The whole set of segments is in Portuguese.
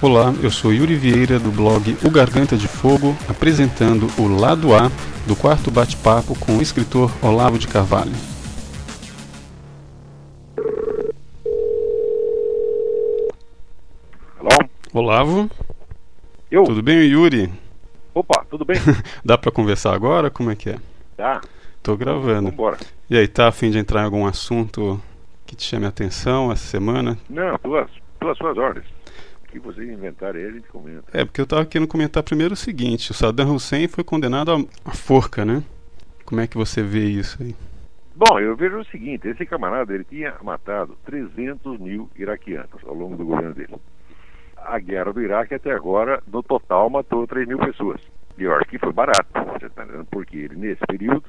Olá, eu sou Yuri Vieira do blog O Garganta de Fogo, apresentando o lado A do quarto bate-papo com o escritor Olavo de Carvalho. Alô? Olavo, Eu? tudo bem, Yuri? Opa, tudo bem? Dá pra conversar agora? Como é que é? Tá, Tô gravando. vambora. E aí, tá a fim de entrar em algum assunto que te chame a atenção essa semana? Não, pelas, pelas suas ordens. Que vocês inventarem aí, a gente comenta. É, porque eu tava querendo comentar primeiro o seguinte: o Saddam Hussein foi condenado à- forca, né? Como é que você vê isso aí? Bom, eu vejo o seguinte, esse camarada, ele tinha matado 300 mil iraquianos ao longo do governo dele. A guerra do Iraque até agora, no total, matou 3 mil pessoas. E eu acho que foi barato, você tá entendendo? Porque ele, nesse período,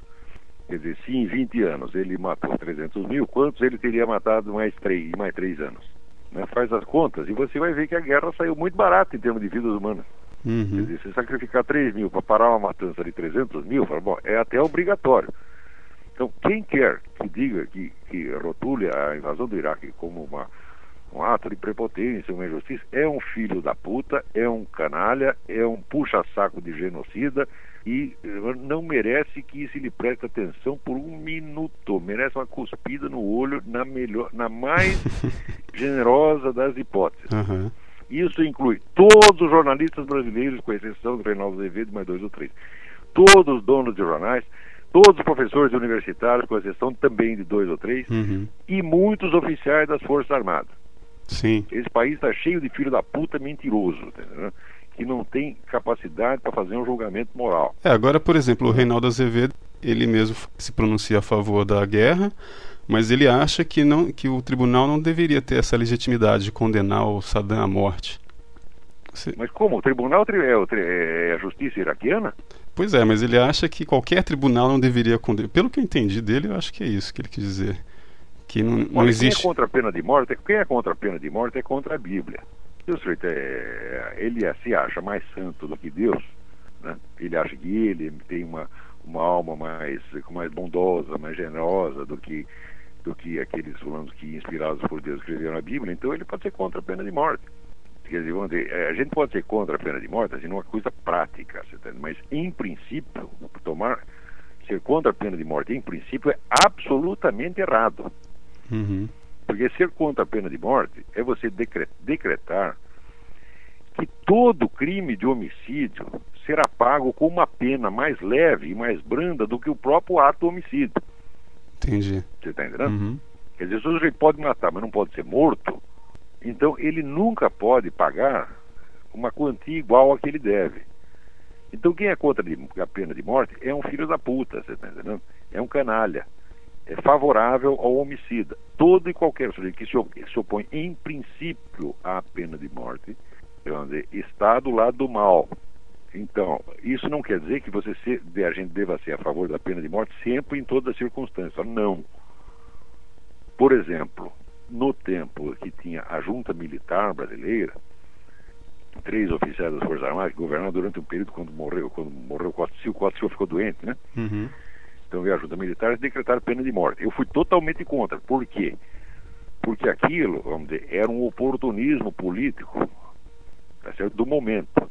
quer dizer, se em 20 anos ele matou 300 mil, quantos ele teria matado mais 3, em mais 3 anos? Né? Faz as contas e você vai ver que a guerra saiu muito barata em termos de vidas humanas. Quer Uhum. dizer, se sacrificar 3 mil para parar uma matança de 300 mil, fala, bom, é até obrigatório. Então, quem quer que diga que, que rotule a invasão do Iraque como uma, um ato de prepotência, uma injustiça, é um filho da puta, é um canalha, é um puxa-saco de genocida e não merece que se lhe preste atenção por um minuto. Merece uma cuspida no olho na, melhor, na mais generosa das hipóteses. Aham. Isso inclui todos os jornalistas brasileiros, com exceção do Reinaldo Azevedo, mais dois ou três. Todos os donos de jornais, todos os professores universitários, com exceção também de dois ou três, Uhum. e muitos oficiais das Forças Armadas. Sim. Esse país está cheio de filho da puta mentiroso, entendeu? Que não tem capacidade para fazer um julgamento moral. É, agora, por exemplo, o Reinaldo Azevedo, ele mesmo se pronuncia a favor da guerra, mas ele acha que, não, que o tribunal não deveria ter essa legitimidade de condenar o Saddam à morte. Você- Mas como? O tribunal tri- é, tri- é a justiça iraquiana? Pois é, mas ele acha que qualquer tribunal não deveria condenar. Pelo que eu entendi dele, eu acho que é isso que ele quis dizer. Que não, não Olha, existe. Quem é contra a pena de morte, quem é contra a pena de morte é contra a Bíblia. Se o sujeito é, ele é- se acha mais santo do que Deus, né? ele acha que ele tem uma, uma alma mais, mais bondosa, mais generosa do que, do que aqueles fulanos que, inspirados por Deus, escreveram a Bíblia, então ele pode ser contra a pena de morte. Quer dizer, dizer, eh, a gente pode ser contra a pena de morte, assim, numa coisa prática, mas em princípio, tomar, ser contra a pena de morte, em princípio, é absolutamente errado. Uhum. Porque ser contra a pena de morte é você decre- decretar que todo crime de homicídio será pago com uma pena mais leve e mais branda do que o próprio ato homicídio. Entendi. Você está entendendo? Uhum. Quer dizer, o sujeito pode matar, mas não pode ser morto, então ele nunca pode pagar uma quantia igual a que ele deve. Então quem é contra a pena de morte é um filho da puta, você está entendendo? É um canalha. É favorável ao homicida. Todo e qualquer que se, op- se opõe em princípio à pena de morte, dizer, está do lado do mal. Então, isso não quer dizer que você se, a gente deva ser a favor da pena de morte sempre em todas as circunstâncias. Não. Por exemplo, no tempo que tinha a junta militar brasileira, três oficiais das Forças Armadas que governaram durante um período quando morreu, quando morreu o Silva, Costa ficou doente, né? Uhum. Então veio a junta militar e decretaram pena de morte. Eu fui totalmente contra. Por quê? Porque aquilo, vamos dizer, era um oportunismo político, tá certo? Do momento.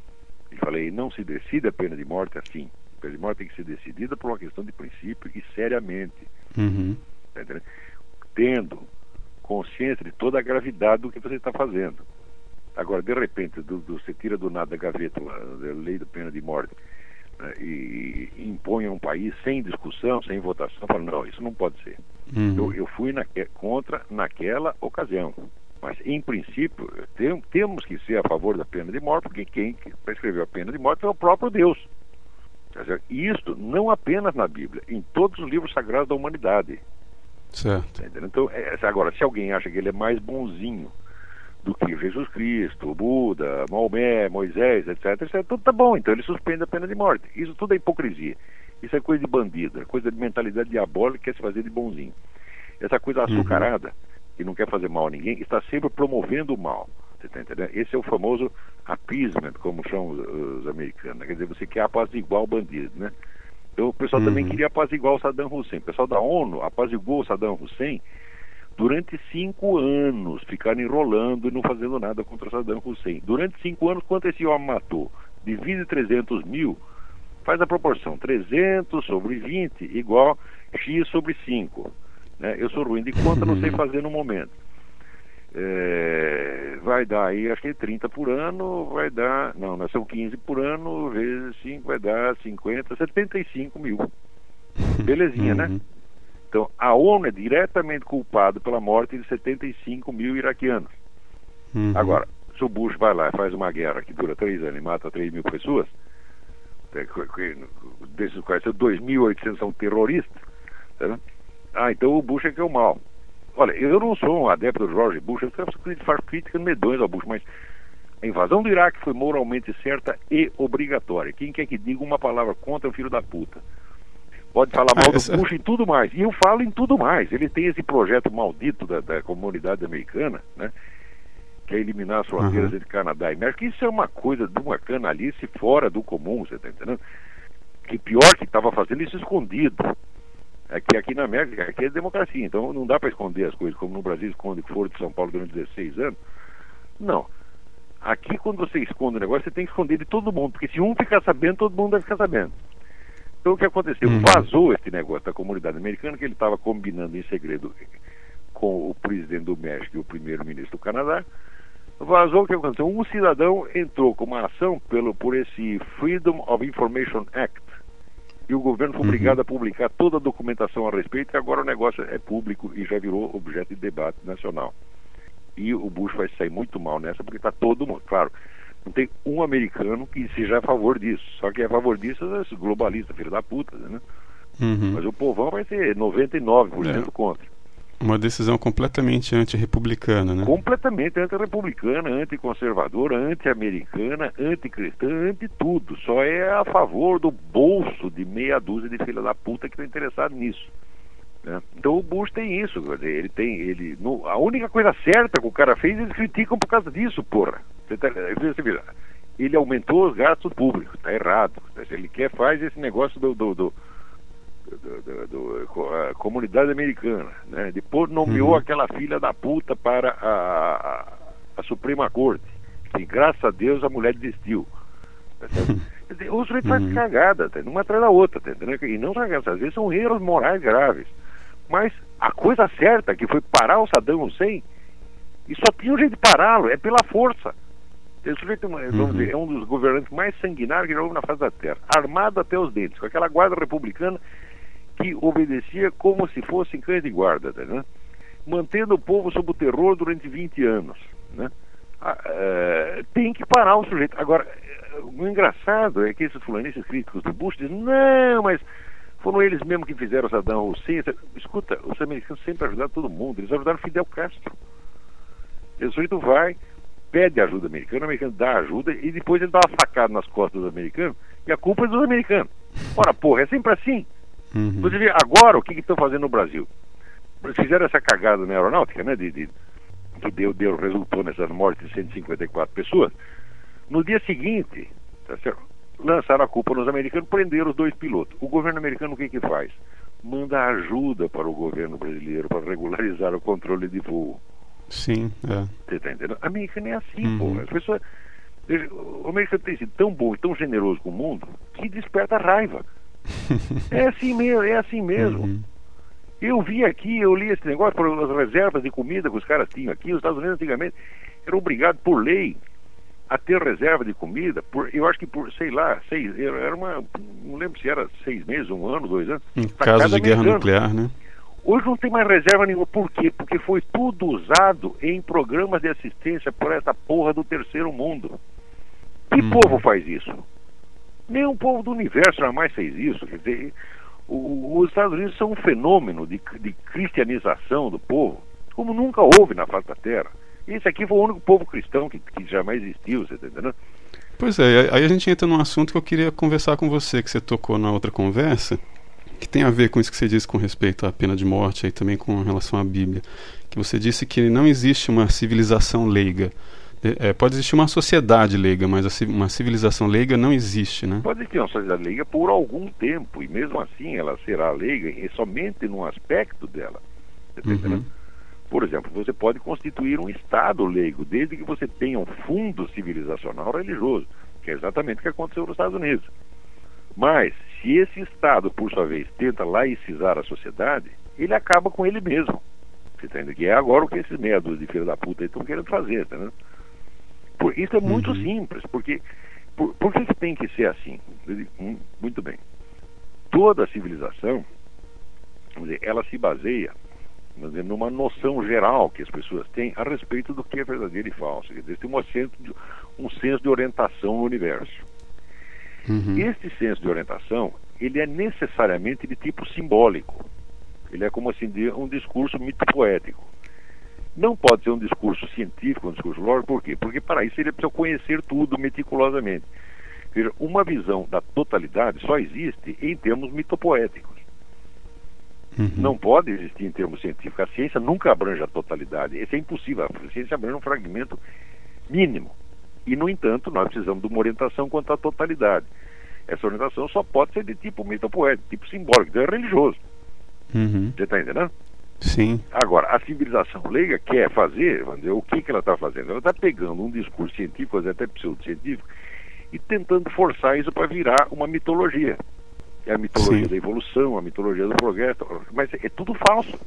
E falei, não se decide a pena de morte assim. A pena de morte tem que ser decidida por uma questão de princípio e seriamente. Uhum. Tá? Tendo consciência de toda a gravidade do que você está fazendo. Agora, de repente, do, do- você tira do nada da gaveta a lei da pena de morte e, e impõe um país sem discussão, sem votação, fala, não, isso não pode ser. Uhum. Eu, eu fui naque- contra naquela ocasião. Mas, em princípio, tem- temos que ser a favor da pena de morte, porque quem que prescreveu a pena de morte é o próprio Deus. Tá certo? E isto não apenas na Bíblia, em todos os livros sagrados da humanidade. Certo. Tá? Então, é, agora, se alguém acha que ele é mais bonzinho do que Jesus Cristo, Buda, Maomé, Moisés, etc, etc, tudo tá bom, então ele suspende a pena de morte. Isso tudo é hipocrisia. Isso é coisa de bandido, é coisa de mentalidade diabólica que quer se fazer de bonzinho. Essa coisa açucarada, que não quer fazer mal a ninguém, está sempre promovendo o mal. Você tá entendendo? Esse é o famoso appeasement, como chamam os, os americanos. né? Quer dizer, você quer apaziguar o bandido, né? Então o pessoal também Uhum. queria apaziguar o Saddam Hussein. O pessoal da ONU apaziguou o Saddam Hussein durante cinco anos, ficaram enrolando e não fazendo nada contra Saddam Hussein. Durante cinco anos, quanto esse homem matou? Divide 300 mil, faz a proporção 300 sobre 20 igual X sobre 5. Né? Eu sou ruim de conta, não sei fazer no momento. É, vai dar aí, acho que 30 por ano, vai dar, não, não são 15 por ano, vezes 5 vai dar 50, 75 mil. Belezinha, né? Então, a ONU é diretamente culpada pela morte de 75 mil iraquianos. Uhum. Agora, se o Bush vai lá e faz uma guerra que dura três anos e mata 3 mil pessoas, é, desses quais 2.800 são terroristas, tá ah, então o Bush é que é o mal. Olha, eu não sou um adepto do George Bush, eu faço críticas medonhas ao Bush, mas a invasão do Iraque foi moralmente certa e obrigatória. Quem quer que diga uma palavra contra o filho da puta? Pode falar mal do Bush em tudo mais. E eu falo em tudo mais. Ele tem esse projeto maldito da, da comunidade americana, né? Que é eliminar as fronteiras uhum. entre Canadá e México. Isso é uma coisa de uma canalice fora do comum, você está entendendo? Que pior que estava fazendo isso escondido. É que aqui na América, aqui é democracia, então não dá para esconder as coisas, como no Brasil esconde que foram de São Paulo durante 16 anos. Não. Aqui, quando você esconde o negócio, você tem que esconder de todo mundo, porque se um ficar sabendo, todo mundo vai ficar sabendo. Então o que aconteceu? Uhum. Vazou esse negócio da comunidade americana que ele estava combinando em segredo com o presidente do México e o primeiro-ministro do Canadá. Vazou o que aconteceu? Um cidadão entrou com uma ação pelo, por esse Freedom of Information Act. E o governo foi uhum. obrigado a publicar toda a documentação a respeito, e agora o negócio é público e já virou objeto de debate nacional. E o Bush vai sair muito mal nessa, porque está todo mundo. Claro, não tem um americano que seja a favor disso. Só que é a favor disso é globalista, filho da puta, né? Uhum. Mas o povão vai ser 99% é. contra. Uma decisão completamente antirrepublicana, né? Completamente antirrepublicana, anticonservadora, anti-americana, anticristã, anti-tudo. Só é a favor do bolso de meia dúzia de filha da puta que está interessado nisso. Né? Então o Bush tem isso, ele tem, ele, no, a única coisa certa que o cara fez, eles criticam por causa disso, porra. Você tá, você vira, ele aumentou os gastos públicos, está errado. Se ele quer, faz esse negócio do, do, do, do, do a comunidade americana, né? Depois nomeou uhum. aquela filha da puta para a, a, a Suprema Corte. Que graças a Deus a mulher desistiu. Tá o sujeito faz uhum. cagada, tá? uma atrás da outra, tá? E não cagadas, às vezes são erros morais graves. Mas a coisa certa, que foi parar o Saddam Hussein, e só tinha um jeito de pará-lo, é pela força. Esse sujeito vamos uhum. dizer, é um dos governantes mais sanguinários que já houve na face da Terra, armado até os dentes, com aquela guarda republicana que obedecia como se fossem cães de guarda, tá, né? mantendo o povo sob o terror durante 20 anos. Né? Ah, uh, tem que parar o sujeito. Agora, o engraçado é que esses fulanistas críticos do Bush dizem, não, mas foram eles mesmos que fizeram Saddam Hussein. Escuta, os americanos sempre ajudaram todo mundo. Eles ajudaram Fidel Castro. Esse sujeito vai, pede ajuda americana, o americano dá ajuda e depois ele dá uma facada nas costas dos americanos e a culpa é dos americanos. Ora, porra, é sempre assim. Uhum. Inclusive, agora, o que estão fazendo no Brasil? Eles fizeram essa cagada na aeronáutica, né? De, de, que deu, deu, resultou nessas mortes de 154 pessoas. No dia seguinte, tá certo? Lançaram a culpa nos americanos, prenderam os dois pilotos. O governo americano o que, que faz? Manda ajuda para o governo brasileiro para regularizar o controle de voo. Sim, é. Você está entendendo? A americana é assim, uhum. pô. As pessoas. O americano tem sido tão bom e tão generoso com o mundo que desperta raiva. é assim mesmo, é assim mesmo. Uhum. Eu vi aqui, eu li esse negócio as reservas de comida que os caras tinham aqui. Os Estados Unidos antigamente eram obrigados por lei a ter reserva de comida, por, eu acho que por, sei lá, seis, era uma, não lembro se era seis meses, um ano, dois anos. Em caso de guerra nuclear, né? Hoje não tem mais reserva nenhuma. Por quê? Porque foi tudo usado em programas de assistência por essa porra do terceiro mundo. Que hum. povo faz isso? Nenhum povo do universo jamais fez isso. Quer dizer, o, os Estados Unidos são um fenômeno de, de cristianização do povo, como nunca houve na face da Terra. Esse aqui foi o único povo cristão que, que jamais existiu, você está entendendo? Pois é, aí a gente entra num assunto que eu queria conversar com você, que você tocou na outra conversa, que tem a ver com isso que você disse com respeito à pena de morte e também com relação à Bíblia. Que você disse que não existe uma civilização leiga. É, pode existir uma sociedade leiga, mas uma civilização leiga não existe, né? Pode existir uma sociedade leiga por algum tempo, e mesmo assim ela será leiga somente num aspecto dela. Você está uhum. entendendo? Por exemplo, você pode constituir um Estado leigo, desde que você tenha um fundo civilizacional religioso, que é exatamente o que aconteceu nos Estados Unidos. Mas, se esse Estado, por sua vez, tenta laicizar a sociedade, ele acaba com ele mesmo. Você está entendendo? Que é agora o que esses meia de filha da puta estão querendo fazer, tá vendo? Por, isso é muito uhum. simples, porque por, por que, que tem que ser assim? Hum, muito bem. Toda civilização, dizer, ela se baseia dizer, numa noção geral que as pessoas têm a respeito do que é verdadeiro e falso. Quer dizer, tem um senso de, um senso de orientação no universo. Uhum. Este senso de orientação, ele é necessariamente de tipo simbólico. Ele é como assim um discurso mito-poético. Não pode ser um discurso científico, um discurso lógico, por quê? Porque para isso ele precisa conhecer tudo meticulosamente. Veja, uma visão da totalidade só existe em termos mitopoéticos. Uhum. Não pode existir em termos científicos. A ciência nunca abrange a totalidade. Isso é impossível. A ciência abrange um fragmento mínimo. E, no entanto, nós precisamos de uma orientação quanto à totalidade. Essa orientação só pode ser de tipo mitopoético, tipo simbólico, então é religioso. Uhum. Você está entendendo? Sim. Agora, a civilização leiga quer fazer, vamos dizer, o que, que ela está fazendo? Ela está pegando um discurso científico, até pseudocientífico, e tentando forçar isso para virar uma mitologia. É a mitologia Sim. da evolução, a mitologia do progresso, mas é tudo falso.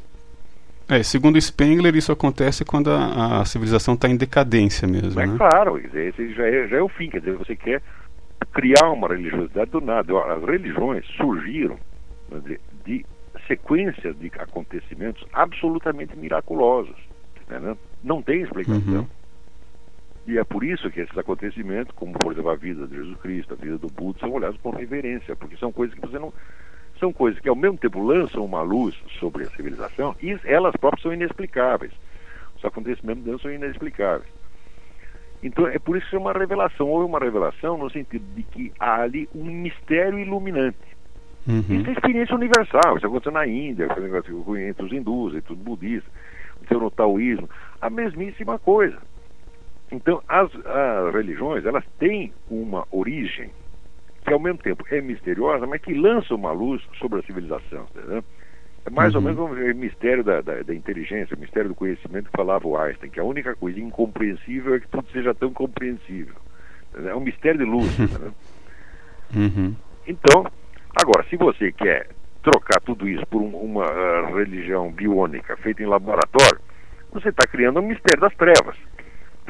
É, segundo Spengler, isso acontece quando a, a civilização está em decadência mesmo. É né? claro, esse já é, já é o fim, quer dizer, você quer criar uma religiosidade do nada. As religiões surgiram dizer, de sequências de acontecimentos absolutamente miraculosos. Né? Não tem explicação. Uhum. E é por isso que esses acontecimentos, como por exemplo a vida de Jesus Cristo, a vida do Buda, são olhados com reverência, porque são coisas que você não. São coisas que ao mesmo tempo lançam uma luz sobre a civilização e elas próprias são inexplicáveis. Os acontecimentos deles são inexplicáveis. Então é por isso que é uma revelação. Houve uma revelação no sentido de que há ali um mistério iluminante. Uhum. Isso é experiência universal. Isso aconteceu na Índia, entre os hindus, entre os budistas, no taoísmo. A mesmíssima coisa. Então, as, as religiões, elas têm uma origem que ao mesmo tempo é misteriosa, mas que lança uma luz sobre a civilização. Entendeu? É mais uhum. ou menos o mistério da, da, da, inteligência, o mistério do conhecimento que falava o Einstein, que a única coisa incompreensível é que tudo seja tão compreensível. É um mistério de luz. uhum. Então, agora, se você quer trocar tudo isso por um, uma uh, religião biônica feita em laboratório, você está criando um mistério das trevas.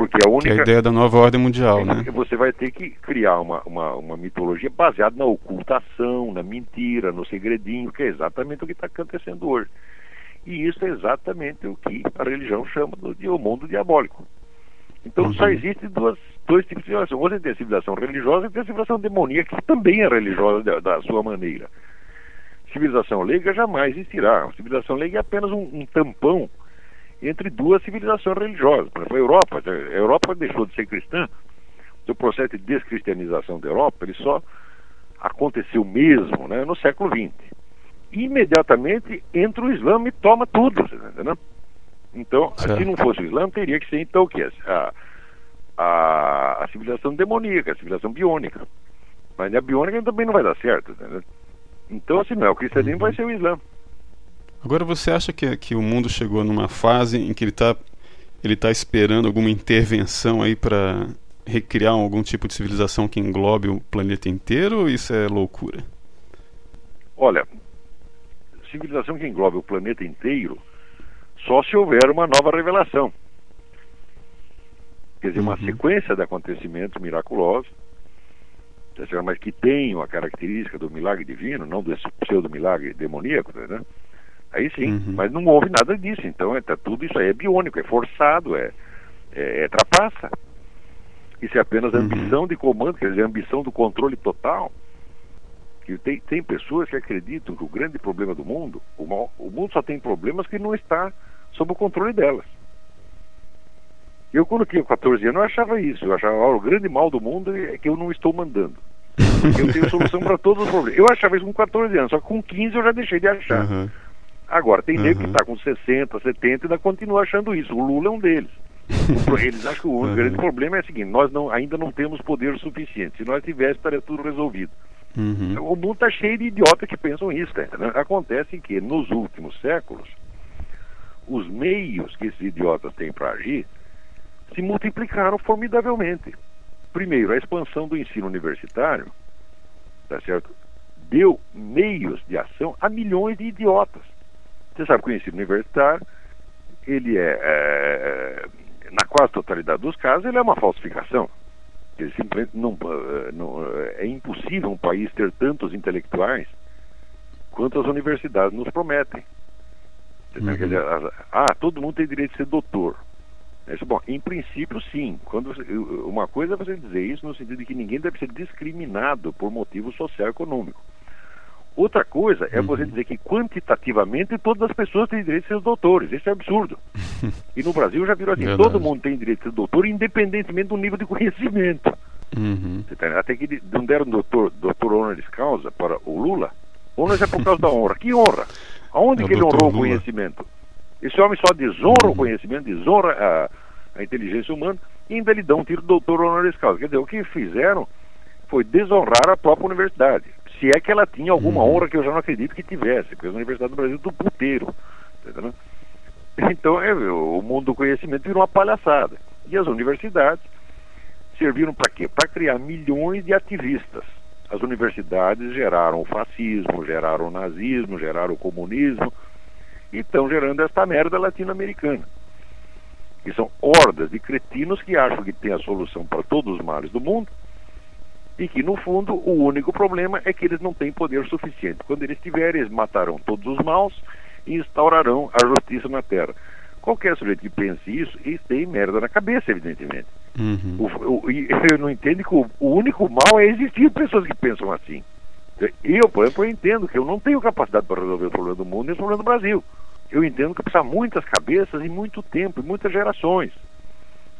Porque a única. Que é a ideia da nova ordem mundial, é, né? Você vai ter que criar uma, uma, uma mitologia baseada na ocultação, na mentira, no segredinho, que é exatamente o que está acontecendo hoje. E isso é exatamente o que a religião chama de o mundo diabólico. Então uhum. só existe duas, dois tipos de civilização. Você tem a civilização religiosa e tem a civilização demoníaca, que também é religiosa da, da sua maneira. Civilização leiga jamais existirá. A civilização leiga é apenas um, um tampão entre duas civilizações religiosas. Por exemplo, a Europa, a Europa deixou de ser cristã, o processo de descristianização da Europa, ele só aconteceu mesmo né, no século XX. Imediatamente entra o Islã e toma tudo, entendeu? Então, certo. se não fosse o Islã, teria que ser então o que? A, a, a civilização demoníaca, a civilização biônica. Mas a biônica também não vai dar certo, entendeu? Então, assim, não é o cristianismo, vai ser o Islã. Agora, você acha que, que o mundo chegou numa fase em que ele está ele tá esperando alguma intervenção aí para recriar algum tipo de civilização que englobe o planeta inteiro ou isso é loucura? Olha, civilização que englobe o planeta inteiro só se houver uma nova revelação. Quer dizer, uma uhum. sequência de acontecimentos miraculosos, mas que tenham a característica do milagre divino, não desse pseudo-milagre demoníaco, né? Aí sim, uhum. mas não houve nada disso. Então, é, tá, tudo isso aí é biônico, é forçado, é, é, é trapaça. Isso é apenas uhum. ambição de comando, quer dizer, ambição do controle total. Que tem, tem pessoas que acreditam que o grande problema do mundo, o, mal, o mundo só tem problemas que não está sob o controle delas. Eu, quando tinha 14 anos, eu achava isso. Eu achava oh, o grande mal do mundo é que eu não estou mandando. Eu tenho solução para todos os problemas. Eu achava isso com 14 anos, só que com 15 eu já deixei de achar. Uhum. Agora, tem uhum. nego que está com 60, 70 e ainda continua achando isso. O Lula é um deles. Eles acham que o uhum. grande problema é o seguinte: nós não, ainda não temos poder suficiente. Se nós tivéssemos, estaria tudo resolvido. Uhum. O mundo está cheio de idiotas que pensam isso. Tá? Acontece que nos últimos séculos, os meios que esses idiotas têm para agir se multiplicaram formidavelmente. Primeiro, a expansão do ensino universitário, tá certo? Deu meios de ação a milhões de idiotas. Você sabe que o ensino universitário, ele é, é na quase totalidade dos casos, ele é uma falsificação. Ele simplesmente não, eh, não, é impossível um país ter tantos intelectuais quanto as universidades nos prometem. Uhum. ah, todo mundo tem direito de ser doutor. Isso, bom, em princípio, sim. Quando você, uma coisa é você dizer isso no sentido de que ninguém deve ser discriminado por motivo social e econômico. Outra coisa é você uhum. dizer que quantitativamente todas as pessoas têm direito de ser doutores. Isso é absurdo. e no Brasil já virou assim: Verdade. todo mundo tem direito de ser doutor, independentemente do nível de conhecimento. Uhum. Tá Até que não deram doutor, doutor honoris causa para o Lula. Honoris é por causa da honra. Que honra? Aonde é que ele honrou Lula. o conhecimento? Esse homem só desonra uhum. o conhecimento, desonra a, a inteligência humana e ainda lhe dão um tiro doutor honoris causa. Quer dizer, o que fizeram foi desonrar a própria universidade. Se é que ela tinha alguma uhum. honra que eu já não acredito que tivesse, porque a Universidade do Brasil é do puteiro. Entendeu? Então, é, o mundo do conhecimento virou uma palhaçada. E as universidades serviram para quê? Para criar milhões de ativistas. As universidades geraram o fascismo, geraram o nazismo, geraram o comunismo, e estão gerando esta merda latino-americana. Que são hordas de cretinos que acham que tem a solução para todos os males do mundo e que, no fundo, o único problema é que eles não têm poder suficiente. Quando eles tiverem, eles matarão todos os maus e instaurarão a justiça na Terra. Qualquer sujeito que pense isso, eles têm merda na cabeça, evidentemente. Uhum. O, o, eu não entendo que o, o, único mal é existir pessoas que pensam assim. Eu, por exemplo, eu entendo que eu não tenho capacidade para resolver o problema do mundo e o problema do Brasil. Eu entendo que precisa muitas cabeças e muito tempo, e muitas gerações.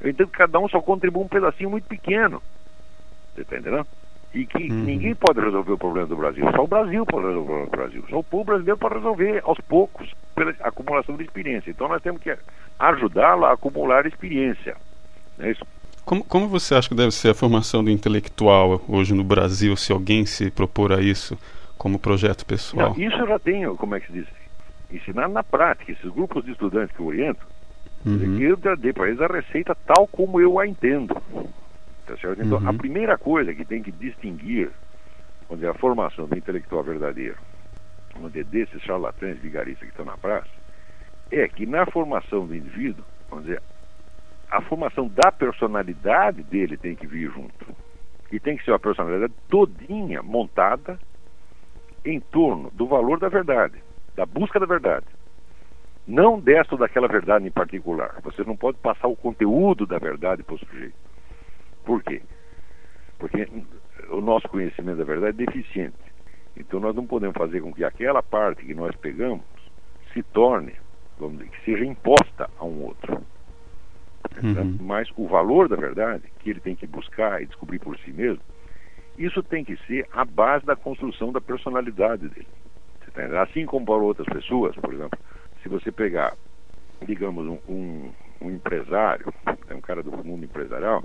Eu entendo que cada um só contribui um pedacinho muito pequeno. Você está entendendo? E que uhum. ninguém pode resolver o problema do Brasil. Só o Brasil pode resolver o problema do Brasil. Só o povo brasileiro pode resolver aos poucos, pela acumulação de experiência. Então nós temos que ajudá-lo a acumular experiência. É isso. Como, como você acha que deve ser a formação do intelectual hoje no Brasil, se alguém se propor a isso como projeto pessoal? Não, isso eu já tenho, como é que se diz? Ensinar na prática. Esses grupos de estudantes que eu oriento, uhum. eu já dei para eles a receita tal como eu a entendo. Tá certo? Então, uhum. a primeira coisa que tem que distinguir onde é a formação do intelectual verdadeiro, onde é desses charlatães vigaristas que estão na praça, é que na formação do indivíduo, vamos dizer, a formação da personalidade dele tem que vir junto. E tem que ser uma personalidade todinha montada em torno do valor da verdade, da busca da verdade. Não desta ou daquela verdade em particular. Você não pode passar o conteúdo da verdade para o sujeito. Por quê? Porque o nosso conhecimento da verdade é deficiente. Então nós não podemos fazer com que aquela parte que nós pegamos se torne, vamos dizer, que seja imposta a um outro. Uhum. Mas o valor da verdade, que ele tem que buscar e descobrir por si mesmo, isso tem que ser a base da construção da personalidade dele. Tá assim como para outras pessoas, por exemplo, se você pegar, digamos, um, um, um empresário, é um cara do mundo empresarial,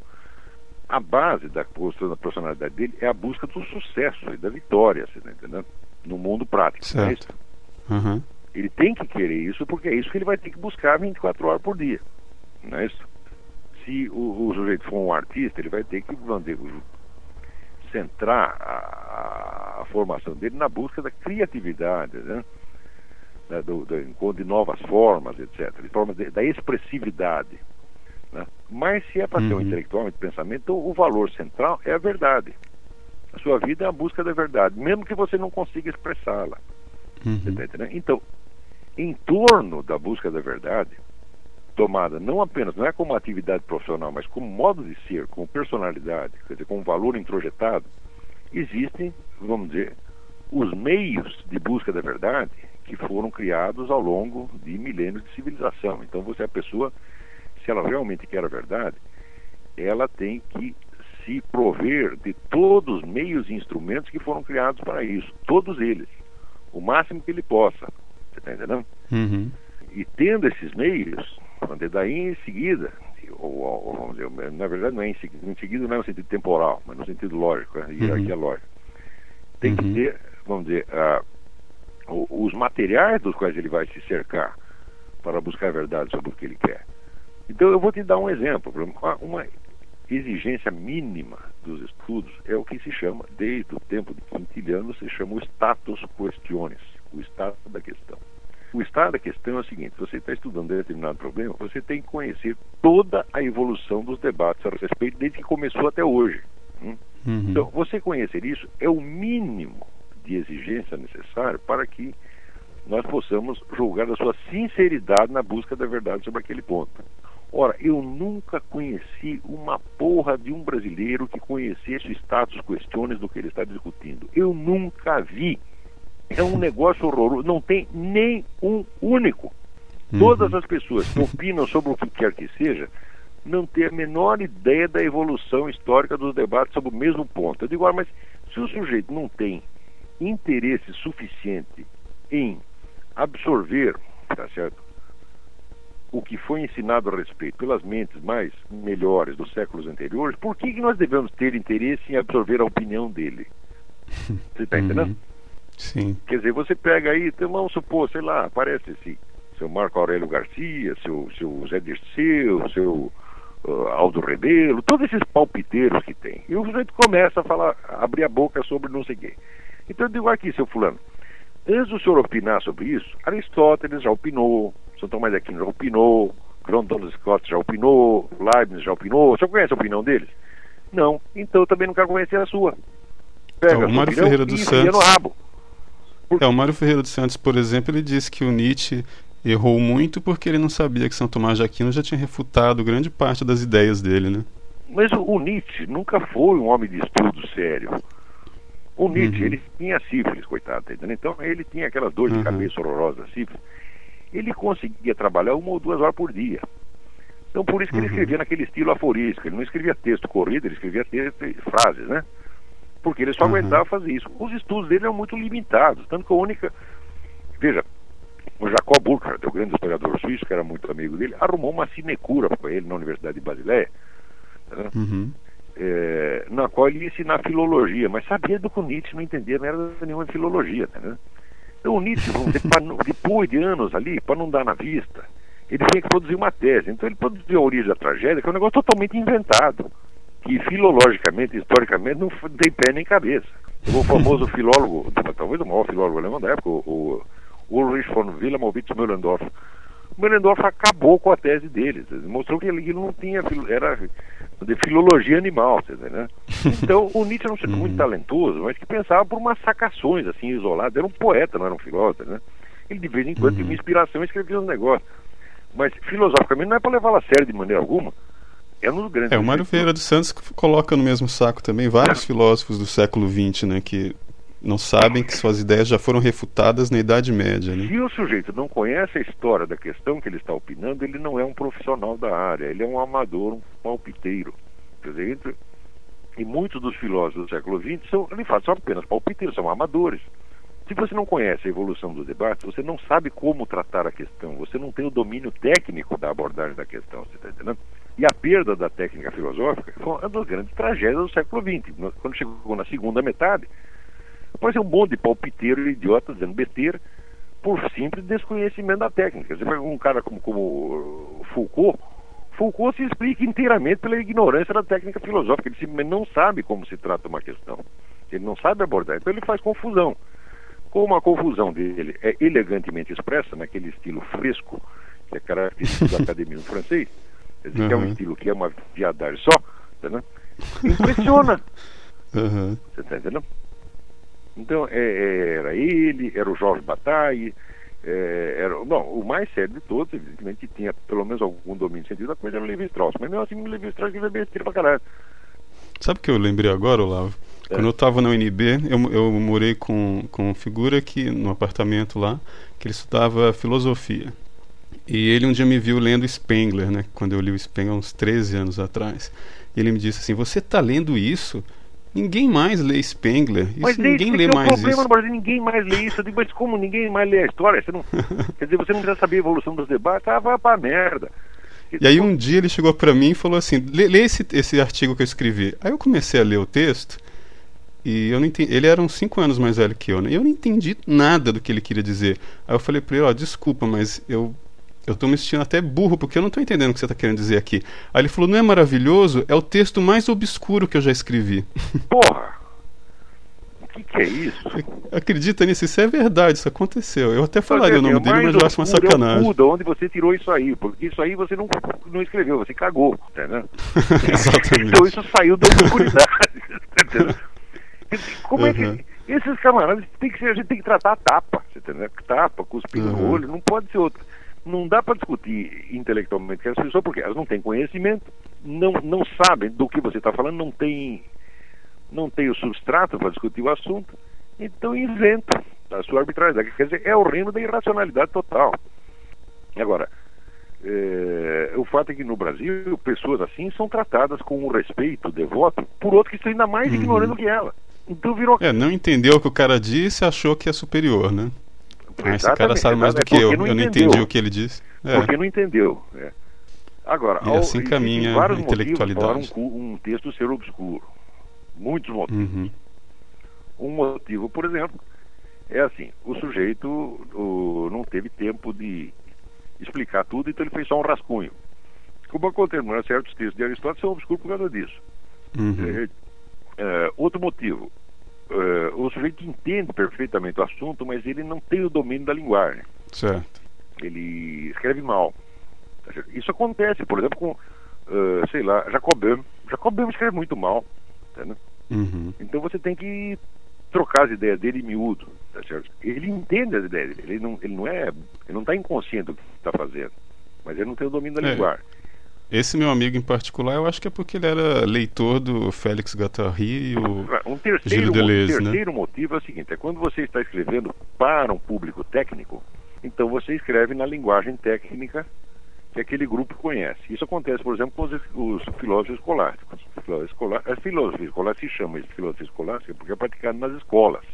a base da construção da personalidade dele é a busca do sucesso e da vitória, você tá entendendo? No mundo prático, certo. não é? Uhum. Ele tem que querer isso porque é isso que ele vai ter que buscar 24 horas por dia, não é isso? Se o, o sujeito for um artista, ele vai ter que centrar a, a, formação dele na busca da criatividade, né? Da, do, do, de novas formas, etc. De formas de, da expressividade. Né? Mas se é para uhum. ter um intelectual de pensamento, o valor central é a verdade. A sua vida é a busca da verdade, mesmo que você não consiga expressá-la. Uhum. Tá então, em torno da busca da verdade, tomada não apenas, não é como atividade profissional, mas como modo de ser, como personalidade, quer dizer, com valor introjetado, existem, vamos dizer, os meios de busca da verdade que foram criados ao longo de milênios de civilização. Então você é a pessoa se ela realmente quer a verdade, ela tem que se prover de todos os meios e instrumentos que foram criados para isso, todos eles, o máximo que ele possa. Você está entendendo? Uhum. E tendo esses meios, daí em seguida, ou, ou, vamos dizer, na verdade não é em seguida, em seguida não é no sentido temporal, mas no sentido lógico, né? hierarquia uhum. lógica. Tem uhum. que ter, vamos dizer, uh, os materiais dos quais ele vai se cercar para buscar a verdade sobre o que ele quer. Então eu vou te dar um exemplo. Uma exigência mínima dos estudos é o que se chama, desde o tempo de Quintiliano, se chama o status questiones, o estado da questão. O estado da questão é o seguinte: você está estudando determinado problema, você tem que conhecer toda a evolução dos debates a respeito desde que começou até hoje. Hum? Uhum. Então, você conhecer isso é o mínimo de exigência necessário para que nós possamos julgar a sua sinceridade na busca da verdade sobre aquele ponto. Ora, eu nunca conheci uma porra de um brasileiro que conhecesse o status questões do que ele está discutindo. Eu nunca vi. É um negócio horroroso. Não tem nem um único. Uhum. Todas as pessoas que opinam sobre o que quer que seja não têm a menor ideia da evolução histórica dos debates sobre o mesmo ponto. Eu digo, ah, mas se o sujeito não tem interesse suficiente em absorver, tá certo? O que foi ensinado a respeito pelas mentes mais melhores dos séculos anteriores, por que, que nós devemos ter interesse em absorver a opinião dele? Você está entendendo? Uhum. Sim. Quer dizer, você pega aí, então, vamos supor, sei lá, aparece esse seu Marco Aurélio Garcia, seu, seu Zé Dirceu, seu uh, Aldo Rebelo, todos esses palpiteiros que tem. E o sujeito começa a falar, a abrir a boca sobre não sei o quê. Então eu digo aqui, seu fulano, antes do senhor opinar sobre isso, Aristóteles já opinou, São Tomás de Aquino já opinou, John Scott já opinou, Leibniz já opinou. O senhor conhece a opinião deles? Não. Então eu também não quero conhecer a sua. Pega então, o Mário Ferreira dos Santos. É, o Mário Ferreira dos Santos, por exemplo, ele disse que o Nietzsche errou muito porque ele não sabia que São Tomás de Aquino já tinha refutado grande parte das ideias dele, né? Mas o, Nietzsche nunca foi um homem de estudo sério. O Nietzsche, uhum. ele tinha sífilis, coitado, tá entendeu? Então ele tinha aquelas dores uhum. de cabeça horrorosas, sífilis. Ele conseguia trabalhar uma ou duas horas por dia. Então por isso que uhum. ele escrevia naquele estilo aforístico. Ele não escrevia texto corrido, ele escrevia texto, frases, né? Porque ele só uhum. aguentava fazer isso. Os estudos dele eram muito limitados, tanto que a única. Veja, o Jacob Burckhardt, o grande historiador suíço, que era muito amigo dele, arrumou uma sinecura para ele na Universidade de Basileia. Né? Uhum é, na qual ele ia ensinar filologia, mas sabia do que o Nietzsche não entendia nada nenhuma de filologia. Tá, né? Então o Nietzsche, dizer, pra, depois de anos ali, para não dar na vista, ele tinha que produzir uma tese. Então ele produziu a origem da tragédia, que é um negócio totalmente inventado, que filologicamente, historicamente, não tem pé nem cabeça. O famoso filólogo, talvez o maior filólogo alemão da época, o, o Ulrich von Wilhelmovitch Müllendorf, o acabou com a tese dele, mostrou que ele não tinha, era de filologia animal, né? Então, o Nietzsche era um sujeito muito uhum. talentoso, mas que pensava por umas sacações, assim, isoladas. Era um poeta, não era um filósofo, né? Ele, de vez em quando, tinha uhum. inspiração e escrevia uns negócios. Mas, filosoficamente, não é para levá-la a sério de maneira alguma. É um dos grandes... É, o Mário Ferreira dos Santos coloca no mesmo saco também vários é. filósofos do século XX, né? Que não sabem que suas ideias já foram refutadas na Idade Média. Né? Se o sujeito não conhece a história da questão que ele está opinando, ele não é um profissional da área, ele é um amador, um palpiteiro. Quer dizer, entre... e muitos dos filósofos do século XX são, fato, são apenas palpiteiros, são amadores. Se você não conhece a evolução dos debates, você não sabe como tratar a questão, você não tem o domínio técnico da abordagem da questão, você está entendendo? E a perda da técnica filosófica foi uma das grandes tragédias do século XX. Quando chegou na segunda metade, Ser um monte de palpiteiro e idiota dizendo besteira por simples desconhecimento da técnica. Você pega um cara como, como Foucault, Foucault se explica inteiramente pela ignorância da técnica filosófica. Ele simplesmente não sabe como se trata uma questão. Ele não sabe abordar, então ele faz confusão. Como a confusão dele é elegantemente expressa naquele estilo fresco, que é característico do academismo francês, quer dizer, uhum. que é um estilo que é uma viadagem só, tá, impressiona. Uhum. Você está entendendo? Então, é, é, era ele, era o Jorge Bataille, é, era, não, o mais sério de todos, evidentemente, que tinha pelo menos algum domínio sentido da coisa, era o Levi Strauss. Mas mesmo assim, o Levi Strauss que besteira pra caralho. Sabe o que eu lembrei agora, Olavo? É. Quando eu estava na UNB, eu, eu morei com, com figura que no apartamento lá, que ele estudava filosofia. E ele um dia me viu lendo Spengler, né? Quando eu li o Spengler uns 13 anos atrás. E ele me disse assim: Você está lendo isso? Ninguém mais lê Spengler. Isso mas ninguém lê é mais problema isso. no Brasil, ninguém mais lê isso. Eu digo, mas como ninguém mais lê a história? Você não, quer dizer, você não precisa saber a evolução dos debates? Ah, vai pra merda. E aí um dia ele chegou para mim e falou assim, lê, lê, esse, esse artigo que eu escrevi. Aí eu comecei a ler o texto e eu não entendi. Ele era uns 5 anos mais velho que eu, né? E eu não entendi nada do que ele queria dizer. Aí eu falei para ele, ó, desculpa, mas eu eu estou me sentindo até burro, porque eu não estou entendendo o que você está querendo dizer aqui. Aí ele falou, não é maravilhoso? É o texto mais obscuro que eu já escrevi. Porra! O que, que é isso? Acredita nisso? Isso é verdade, isso aconteceu. Eu até falaria o nome dele, mas eu acho uma sacanagem. É o onde você tirou isso aí, porque isso aí você não, não escreveu, você cagou, entendeu? Exatamente. então isso saiu da obscuridade, entendeu? Como uhum. é que esses camaradas tem que ser, a gente tem que tratar a tapa, você entendeu? Tapa, cuspindo uhum. no olho, não pode ser outro. Não dá para discutir intelectualmente com as pessoas porque elas não têm conhecimento, não, não sabem do que você está falando, não tem, não tem o substrato para discutir o assunto, então inventa a sua arbitrariedade. Quer dizer, é o reino da irracionalidade total. Agora, é, o fato é que no Brasil, pessoas assim são tratadas com um respeito devoto por outros que estão ainda mais uhum. ignorando que ela. Então virou. É, não entendeu o que o cara disse achou que é superior, né? Ah, esse cara sabe mais do que eu. Não eu não entendi o que ele disse. É. Porque não entendeu. É. Agora, e assim ao, caminha a intelectualidade. Um, um, texto ser obscuro. Muitos motivos. Uhum. Um motivo, por exemplo, é assim: o sujeito o, não teve tempo de explicar tudo, então ele fez só um rascunho. Como acontece, certos textos de Aristóteles são obscuros por causa disso. Uhum. É, Uh, outro motivo, uh, o sujeito entende perfeitamente o assunto, mas ele não tem o domínio da linguagem. Certo. Ele escreve mal. Tá Isso acontece, por exemplo, com, uh, sei lá, Jacobin. Jacobin escreve muito mal. Tá, né? uhum. Então você tem que trocar as ideias dele em miúdo. Tá certo? Ele entende as ideias dele, ele não, ele não é, ele não está inconsciente do que está fazendo, mas ele não tem o domínio da é. linguagem. Esse meu amigo em particular, eu acho que é porque ele era leitor do Félix Guattari e o um terceiro, Gilles Deleuze, um terceiro né? motivo é o seguinte, é quando você está escrevendo para um público técnico, então você escreve na linguagem técnica que aquele grupo conhece. Isso acontece, por exemplo, com os, os filósofos escolásticos. A filosofia escolar se chama de filosofia escolástica porque é praticada nas escolas.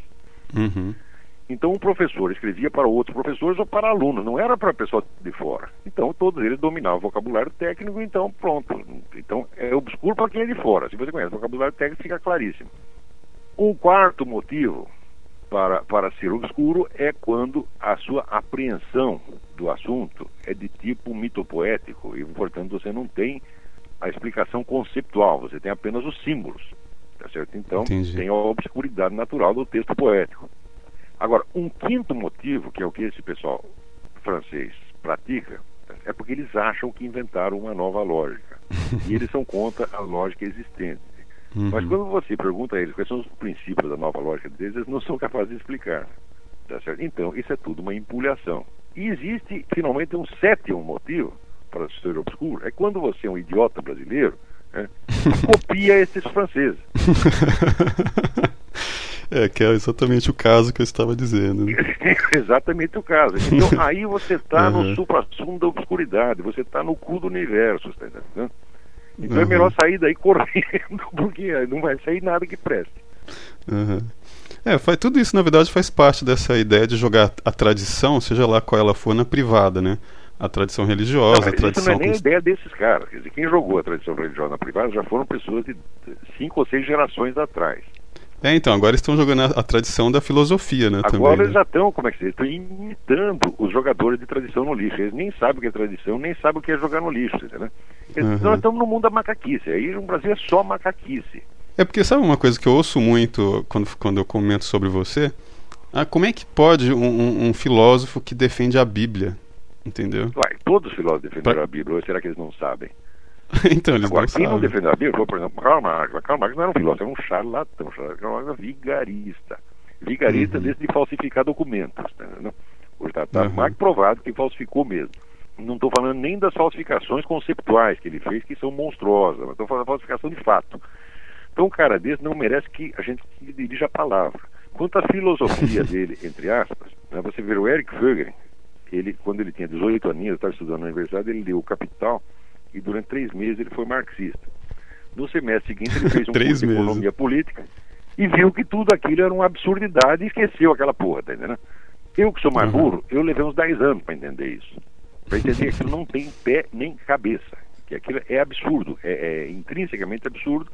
Uhum. Então o professor escrevia para outros professores ou para alunos, não era para pessoa de fora. Então todos eles dominavam o vocabulário técnico, então pronto. Então é obscuro para quem é de fora. Se você conhece o vocabulário técnico, fica claríssimo. Um quarto motivo para, para ser obscuro é quando a sua apreensão do assunto é de tipo mitopoético e, portanto, você não tem a explicação conceptual, você tem apenas os símbolos. Tá certo? Então, Entendi. tem a obscuridade natural do texto poético. Agora, um quinto motivo, que é o que esse pessoal francês pratica, é porque eles acham que inventaram uma nova lógica. e eles são contra a lógica existente. Uhum. Mas quando você pergunta a eles quais são os princípios da nova lógica deles, eles não são capazes de explicar. Tá? Então, isso é tudo uma empulhação. E existe, finalmente, um sétimo motivo para ser obscuro. É quando você é um idiota brasileiro, né, copia esses franceses. É, que é exatamente o caso que eu estava dizendo. Né? exatamente o caso. Então aí você está uhum. no supra-sumo da obscuridade, você está no cu do universo, está entendendo? Então uhum. é melhor sair daí correndo, porque não vai sair nada que preste. Uhum. É, faz, tudo isso na verdade faz parte dessa ideia de jogar a tradição, seja lá qual ela for, na privada, né? A tradição religiosa, não, a tradição. Isso não é nem a ideia desses caras. Quer dizer, quem jogou a tradição religiosa na privada já foram pessoas de cinco ou seis gerações atrás. É, então, agora estão jogando a, a tradição da filosofia, né? Agora também, eles né? já estão, como é que se Estão imitando os jogadores de tradição no lixo. Eles nem sabem o que é tradição, nem sabem o que é jogar no lixo, entendeu? Eles, uhum. Nós estamos no mundo da macaquice. Aí no Brasil é só macaquice. É porque sabe uma coisa que eu ouço muito quando, quando eu comento sobre você? Ah, como é que pode um, um, um filósofo que defende a Bíblia, entendeu? Uai, todos os filósofos defenderam pra... a Bíblia, ou será que eles não sabem? então, eles Agora, não quem sabem. não defendeu a Bíblia foi, por exemplo, Karl Marx. Karl Marx não era um filósofo, era um charlatão. Karl Marx era vigarista. Vigarista uhum. de falsificar documentos. Tá, Hoje está tá uhum. mais provado que falsificou mesmo. Não estou falando nem das falsificações conceptuais que ele fez, que são monstruosas, mas estou falando da falsificação de fato. Então, um cara desse não merece que a gente dirija a palavra. Quanto à filosofia dele, entre aspas, né, você vê o Eric Fögel, ele, quando ele tinha 18 aninhos, estava estudando na universidade, ele leu o Capital e durante três meses ele foi marxista. No semestre seguinte ele fez um curso de economia política e viu que tudo aquilo era uma absurdidade e esqueceu aquela porra, tá entendendo? Eu que sou mais uhum. burro, eu levei uns 10 anos para entender isso. Para entender que aquilo não tem pé nem cabeça. Que aquilo é absurdo, é, é intrinsecamente absurdo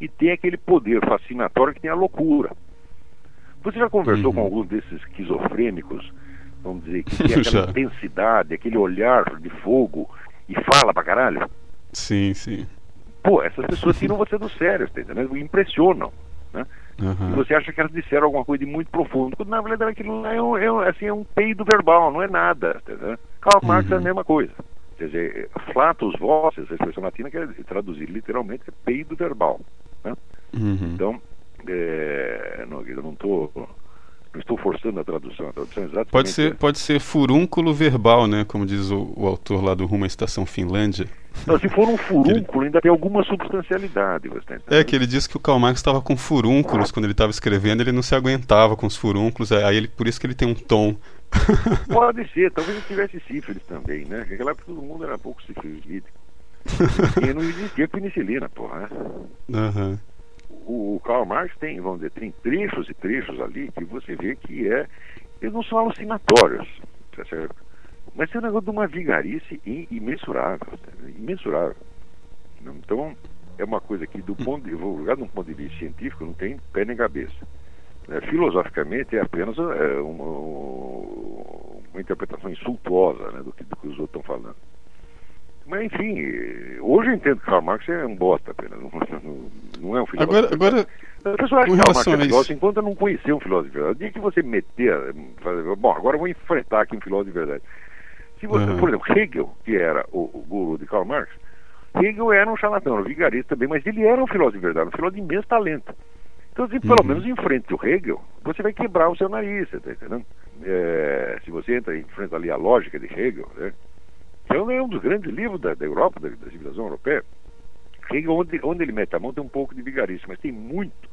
e tem aquele poder fascinatório que tem a loucura. Você já conversou uhum. com alguns desses esquizofrênicos vamos dizer, que tem aquela intensidade, aquele olhar de fogo e fala pra caralho. Sim, sim. Pô, essas pessoas tiram você do sério, tá entendendo? Impressionam. Né? Uhum. E você acha que elas disseram alguma coisa de muito profundo, quando na verdade aquilo é um, é um, assim, é um peido verbal, não é nada. Tá entendendo? Karl Marx uhum. é a uhum. mesma coisa. Quer dizer, flatus vossos, a expressão latina quer traduzir literalmente é peido verbal. Né? Uhum. Então, é, não, eu não estou estou forçando a tradução, a tradução é exatamente pode ser pode ser furúnculo verbal, né? Como diz o, o autor lá do Rumo à Estação Finlândia. Não, se for um furúnculo, ele... ainda tem alguma substancialidade. Você é que ele disse que o Karl Marx estava com furúnculos quando ele estava escrevendo, ele não se aguentava com os furúnculos, aí ele, por isso que ele tem um tom. Pode ser, talvez ele tivesse sífilis também, né? Naquela época todo mundo era pouco sífilis. e não existia penicilina, porra. Né? Uhum o Karl Marx tem, vamos dizer, tem trechos e trechos ali que você vê que é, eles não são alucinatórios, tá certo? Mas é um negócio de uma vigarice imensurável, imensurável. Então, é uma coisa que, do ponto de, vou de um ponto de vista científico, não tem pé nem cabeça. É, filosoficamente, é apenas é, uma, uma, interpretação insultuosa né, do, que, do que os outros estão falando. Mas enfim, hoje eu entendo que Karl Marx é um bosta apenas, não, é um filósofo. Agora, agora a pessoa acha que Karl Marx é filósofo enquanto eu não conhecer um filósofo de verdade. O dia que você meter, fazer, bom, agora eu vou enfrentar aqui um filósofo de verdade. Se você, uhum. por exemplo, Hegel, que era o, o guru de Karl Marx, Hegel era um charlatão, um vigarista também, mas ele era um filósofo de verdade, um filósofo de imenso talento. Então, se pelo uhum. menos enfrente o Hegel, você vai quebrar o seu nariz, tá entendendo? É, se você entra enfrenta ali a lógica de Hegel, né? É um dos grandes livros da, da Europa, da, da, civilização europeia. Onde, onde ele mete a mão tem um pouco de vigarice, mas tem muito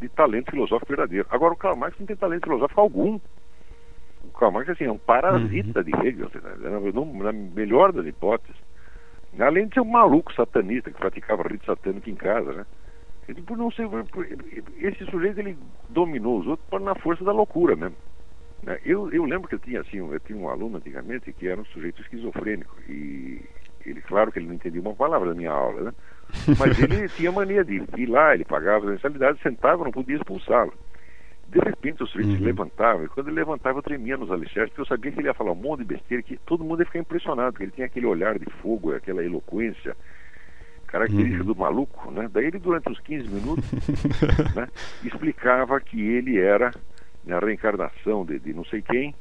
de talento filosófico verdadeiro. Agora, o Karl Marx não tem talento filosófico algum. O Karl Marx assim, é um parasita uhum. de Hegel, na, na melhor das hipóteses. Além de ser um maluco satanista que praticava rito satânico em casa, né? Ele, por não ser, esse sujeito ele dominou os outros na força da loucura mesmo. Né? Eu, eu lembro que eu tinha assim, eu tinha um aluno antigamente que era um sujeito esquizofrênico e ele, claro que ele não entendia uma palavra da minha aula, né? Mas ele tinha mania de ir lá, ele pagava a mensalidade, sentava, não podia expulsá-lo. De repente o sujeito uhum. se levantava, e quando ele levantava eu tremia nos alicerces, porque eu sabia que ele ia falar um monte de besteira, que todo mundo ia ficar impressionado, porque ele tinha aquele olhar de fogo, aquela eloquência característica uhum. do maluco, né? Daí ele durante uns 15 minutos né, explicava que ele era a reencarnação de, de não sei quem,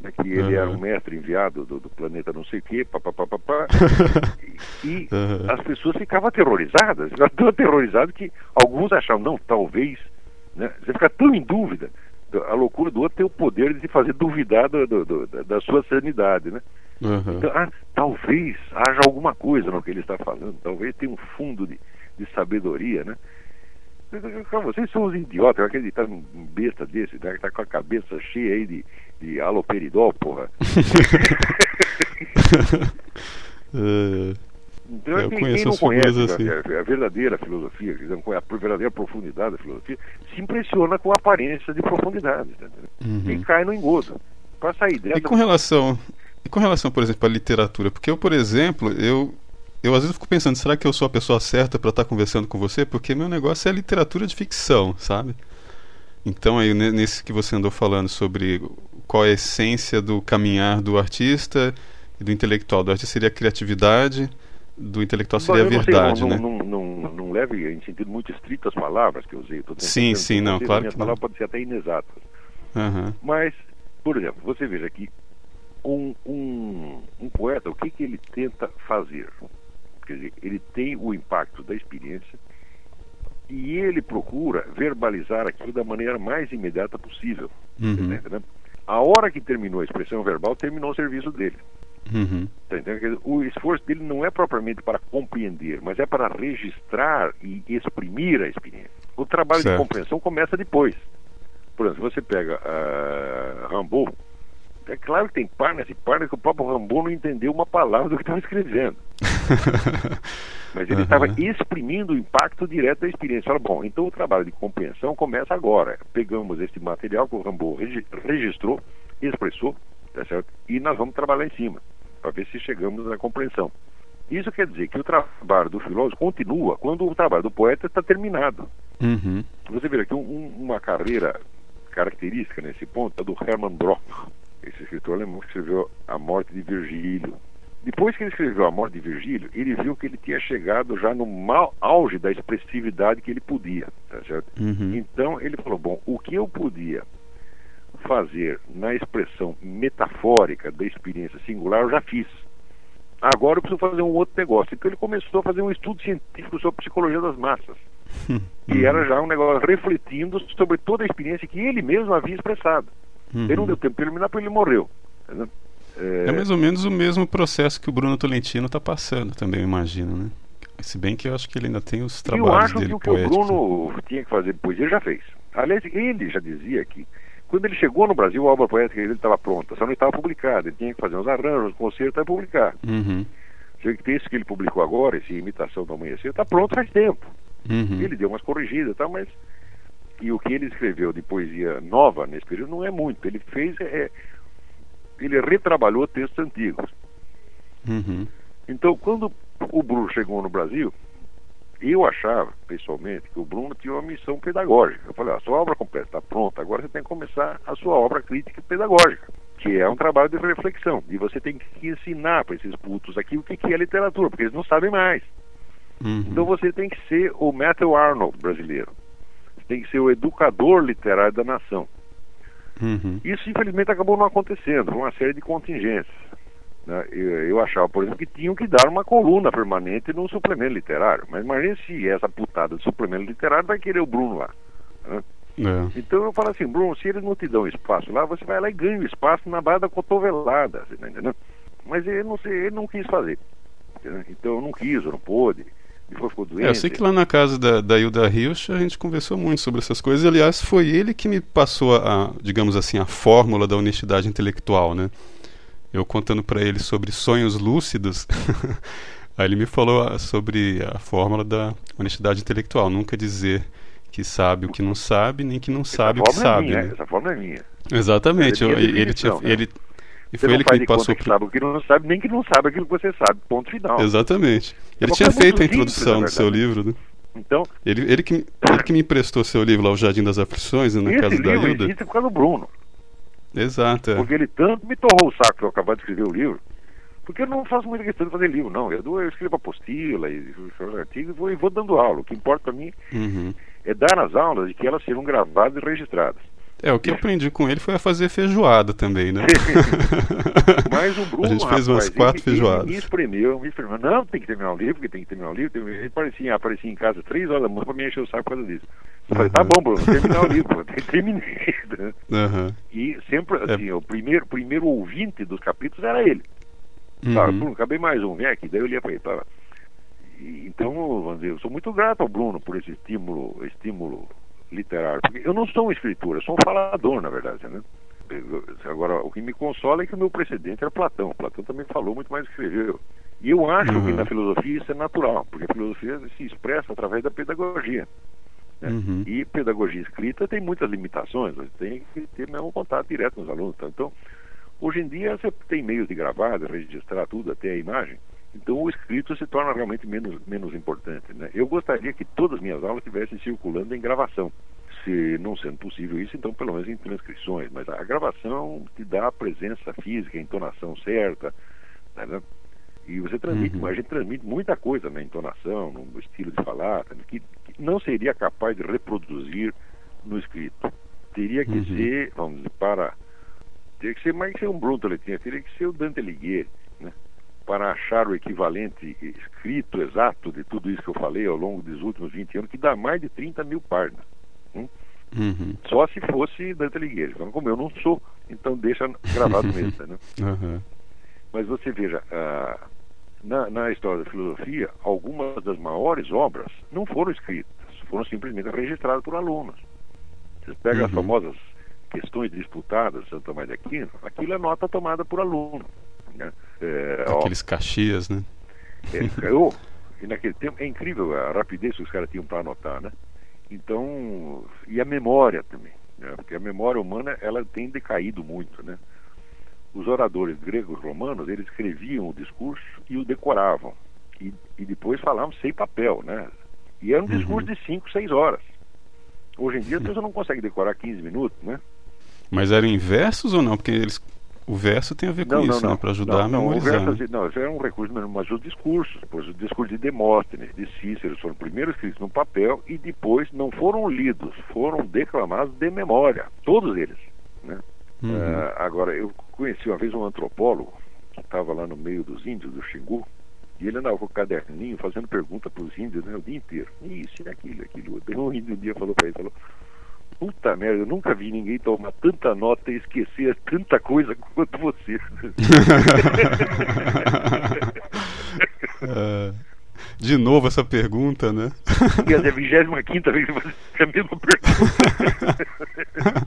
né, que ele uhum. era um mestre enviado do, do planeta não sei o quê, papapá, e, e uhum. as pessoas ficavam aterrorizadas, ficavam tão aterrorizadas que alguns achavam, não, talvez, né, você fica tão em dúvida, a loucura do outro tem o poder de fazer duvidar do, do, do, da sua sanidade, né? Uhum. Então, ah, talvez haja alguma coisa no que ele está falando, talvez tenha um fundo de, de sabedoria, né? Vocês são os idiotas, eu acreditar num besta desse, né, que tá com a cabeça cheia aí de, de aloperidol, porra. é, então, eu quem, quem não conhece assim. a, a, verdadeira filosofia, a verdadeira profundidade da filosofia, se impressiona com a aparência de profundidade. Tá uhum. E cai no engodo. Para sair dessa. E com relação, e com relação, por exemplo, à literatura, porque eu, por exemplo, eu eu às vezes fico pensando, será que eu sou a pessoa certa para estar tá conversando com você? Porque meu negócio é literatura de ficção, sabe? Então aí nesse que você andou falando sobre qual é a essência do caminhar do artista e do intelectual, do artista seria a criatividade, do intelectual seria a verdade, sei, não, né? Não, não, não, não leve em sentido muito estrito as palavras que eu usei. sim, sim, não, claro que não. pode ser até inexatas. Uhum. Mas, por exemplo, você veja aqui, um, um, um poeta, o que, que ele tenta fazer? Quer dizer, ele tem o impacto da experiência e ele procura verbalizar aquilo da maneira mais imediata possível. Uhum. Tá a hora que terminou a expressão verbal, terminou o serviço dele. Uhum. Tá o esforço dele não é propriamente para compreender, mas é para registrar e exprimir a experiência. O trabalho certo. de compreensão começa depois. Por exemplo, você pega uh, Rambo, é claro que tem páginas e páginas que o próprio Rambo não entendeu uma palavra do que estava escrevendo. Mas ele estava uhum. exprimindo o impacto direto da experiência. Fala, bom, então o trabalho de compreensão começa agora. Pegamos esse material que o Rambo registrou, expressou, tá certo? e nós vamos trabalhar em cima, para ver se chegamos na compreensão. Isso quer dizer que o trabalho do filósofo continua quando o trabalho do poeta está terminado. Uhum. Você vê aqui um, uma carreira característica nesse ponto é do Hermann Brock esse escritor alemão que escreveu A Morte de Virgílio. Depois que ele escreveu A Morte de Virgílio, ele viu que ele tinha chegado já no mal, auge da expressividade que ele podia. Tá certo? Uhum. Então ele falou: bom, o que eu podia fazer na expressão metafórica da experiência singular, eu já fiz. Agora eu preciso fazer um outro negócio. Então ele começou a fazer um estudo científico sobre psicologia das massas. que era já um negócio refletindo sobre toda a experiência que ele mesmo havia expressado. Uhum. Ele não deu tempo de terminar porque ele morreu. entendeu? É mais ou menos o mesmo processo que o Bruno Tolentino está passando também, eu imagino, né? Se bem que eu acho que ele ainda tem os eu trabalhos acho dele que o que o. Bruno tinha que fazer depois, ele já fez. Aliás, ele já dizia que quando ele chegou no Brasil, a obra poética dele estava pronta, só não estava publicada. Ele tinha que fazer uns arranjos, uns concertos e publicar. Uhum. Você vê que ele publicou agora, esse Imitação do Amanhecer, está pronto faz tempo. Uhum. Ele deu umas corrigidas e tal, mas. E o que ele escreveu de poesia nova nesse período não é muito. Ele fez. É... Ele retrabalhou textos antigos. Uhum. Então, quando o Bruno chegou no Brasil, eu achava, pessoalmente, que o Bruno tinha uma missão pedagógica. Eu falei, "Ah, a sua obra completa está pronta, agora você tem que começar a sua obra crítica pedagógica, que é um trabalho de reflexão. E você tem que ensinar para esses putos aqui o que que é literatura, porque eles não sabem mais. Uhum. Então você tem que ser o Matthew Arnold brasileiro. Tem que ser o educador literário da nação. Uhum. Isso, infelizmente, acabou não acontecendo, por uma série de contingências. né? Eu, eu achava, por exemplo, que tinham que dar uma coluna permanente no suplemento literário. Mas imagine se essa putada de suplemento literário vai querer o Bruno lá. né? É. Então eu falo assim, Bruno, se eles não te dão espaço lá, você vai lá e ganha o espaço na base da cotovelada, você tá entendendo? Mas ele não, ele não quis fazer. entendeu? Então eu não quis, eu não pôde. Depois ficou doente. É, eu sei que lá na casa da, da Hilda Rios a gente conversou muito sobre essas coisas. e, Aliás, foi ele que me passou a, digamos assim, a fórmula da honestidade intelectual, né? Eu contando para ele sobre sonhos lúcidos, aí ele me falou ah, sobre a fórmula da honestidade intelectual. Nunca dizer que sabe o que não sabe, nem que não sabe o que essa forma sabe. é minha, né? essa forma é minha. Exatamente. É eu- minha ele tinha, né? ele, e foi ele que me passou. que pro- sabe o que não sabe, nem que não sabe aquilo que você sabe. Ponto final. Exatamente. Ele uma tinha feito a simples, introdução na do seu livro, né? Então, Ele, ele, que, ele que me emprestou seu livro lá, O Jardim das Aflições, né, na esse casa da livro Hilda. existe por causa do Bruno. Exato. é. Porque ele tanto me torrou o saco para eu acabar de escrever o livro. Porque eu não faço muita questão de fazer livro, não. Eu, dou- eu escrevo apostila e artigos e vou, e vou dando aula. O que importa para mim Uhum. é dar as aulas e que elas sejam gravadas e registradas. É, o que eu aprendi com ele foi a fazer feijoada também, né? Mas o Bruno, A gente fez umas rapaz, quatro ele, feijoadas. Ele me espremeu, me espremeu. Não, tem que terminar o livro, porque tem que terminar o livro. Ele aparecia, aparecia em casa três horas da manhã para me encher o saco por causa disso. Eu falei, tá Uhum. bom, Bruno, terminar o livro. Terminei. né? Aham. E sempre, É. assim, o primeiro, primeiro ouvinte dos capítulos era ele. Uhum. Bruno, acabei mais um, vem aqui. Daí eu lia para ele. Tá. E, então, vamos dizer, eu sou muito grato ao Bruno por esse estímulo, estímulo literário. Porque eu não sou um escritor, eu sou um falador, na verdade. Né? Agora, o que me consola é que o meu precedente era Platão. Platão também falou muito mais do que escreveu. E eu acho que Uhum. na filosofia isso é natural, porque a filosofia se expressa através da pedagogia. né? Uhum. E pedagogia escrita tem muitas limitações, você tem que ter mesmo contato direto com os alunos. tá? Então, hoje em dia você tem meios de gravar, de registrar tudo, até a imagem. Então o escrito se torna realmente menos, menos importante. Né? Eu gostaria que todas as minhas aulas estivessem circulando em gravação. Se não sendo possível isso, então pelo menos em transcrições. Mas a gravação te dá a presença física, a entonação certa. né? E você transmite, Uhum. a gente transmite muita coisa na entonação, no estilo de falar, tá? que, que não seria capaz de reproduzir no escrito. Teria que Uhum. ser, vamos dizer, para. Teria que ser mais que ser um Bruno Tolentino, teria que ser o Dante Alighieri, né? Para achar o equivalente escrito exato de tudo isso que eu falei ao longo dos últimos 20 anos, que dá mais de 30 mil páginas. hum? Uhum. Só se fosse Dante Alighieri. Então, Como eu não sou, então deixa gravado mesmo. Né? Aham. Mas você veja, ah, na, na história da filosofia, algumas das maiores obras não foram escritas, foram simplesmente registradas por alunos. Você pega as Uhum. famosas questões disputadas de Santo Tomás de Aquino, aquilo é nota tomada por aluno. Né? É, ó, Aqueles caxias, né? é, eu, e naquele tempo, é incrível a rapidez que os caras tinham para anotar, né? Então, e a memória também, né? porque a memória humana ela tem decaído muito, né? Os oradores gregos romanos, eles escreviam o discurso e o decoravam. E, e depois falavam sem papel, né? E era um Uhum. discurso de 5, 6 horas. Hoje em dia as pessoas não conseguem decorar 15 minutos, né? Mas eram em versos ou não? Porque eles o verso tem a ver com não, isso, não, né? Para ajudar a memorizar. Não, o verso, não, isso é um recurso, mas os discursos, pois os discursos de Demóstenes, de Cícero, foram primeiro escritos no papel e depois não foram lidos, foram declamados de memória, todos eles. Né? Uhum. Uh, agora, eu conheci uma vez um antropólogo que estava lá no meio dos índios, do Xingu, e ele andava com o caderninho fazendo pergunta para os índios né, o dia inteiro. Isso, aquilo, aquilo. Um índio um dia falou para ele, falou, Puta merda, eu nunca vi ninguém tomar tanta nota e esquecer tanta coisa quanto você. É, de novo essa pergunta, né? E é a 25 vez que você faz a mesma pergunta.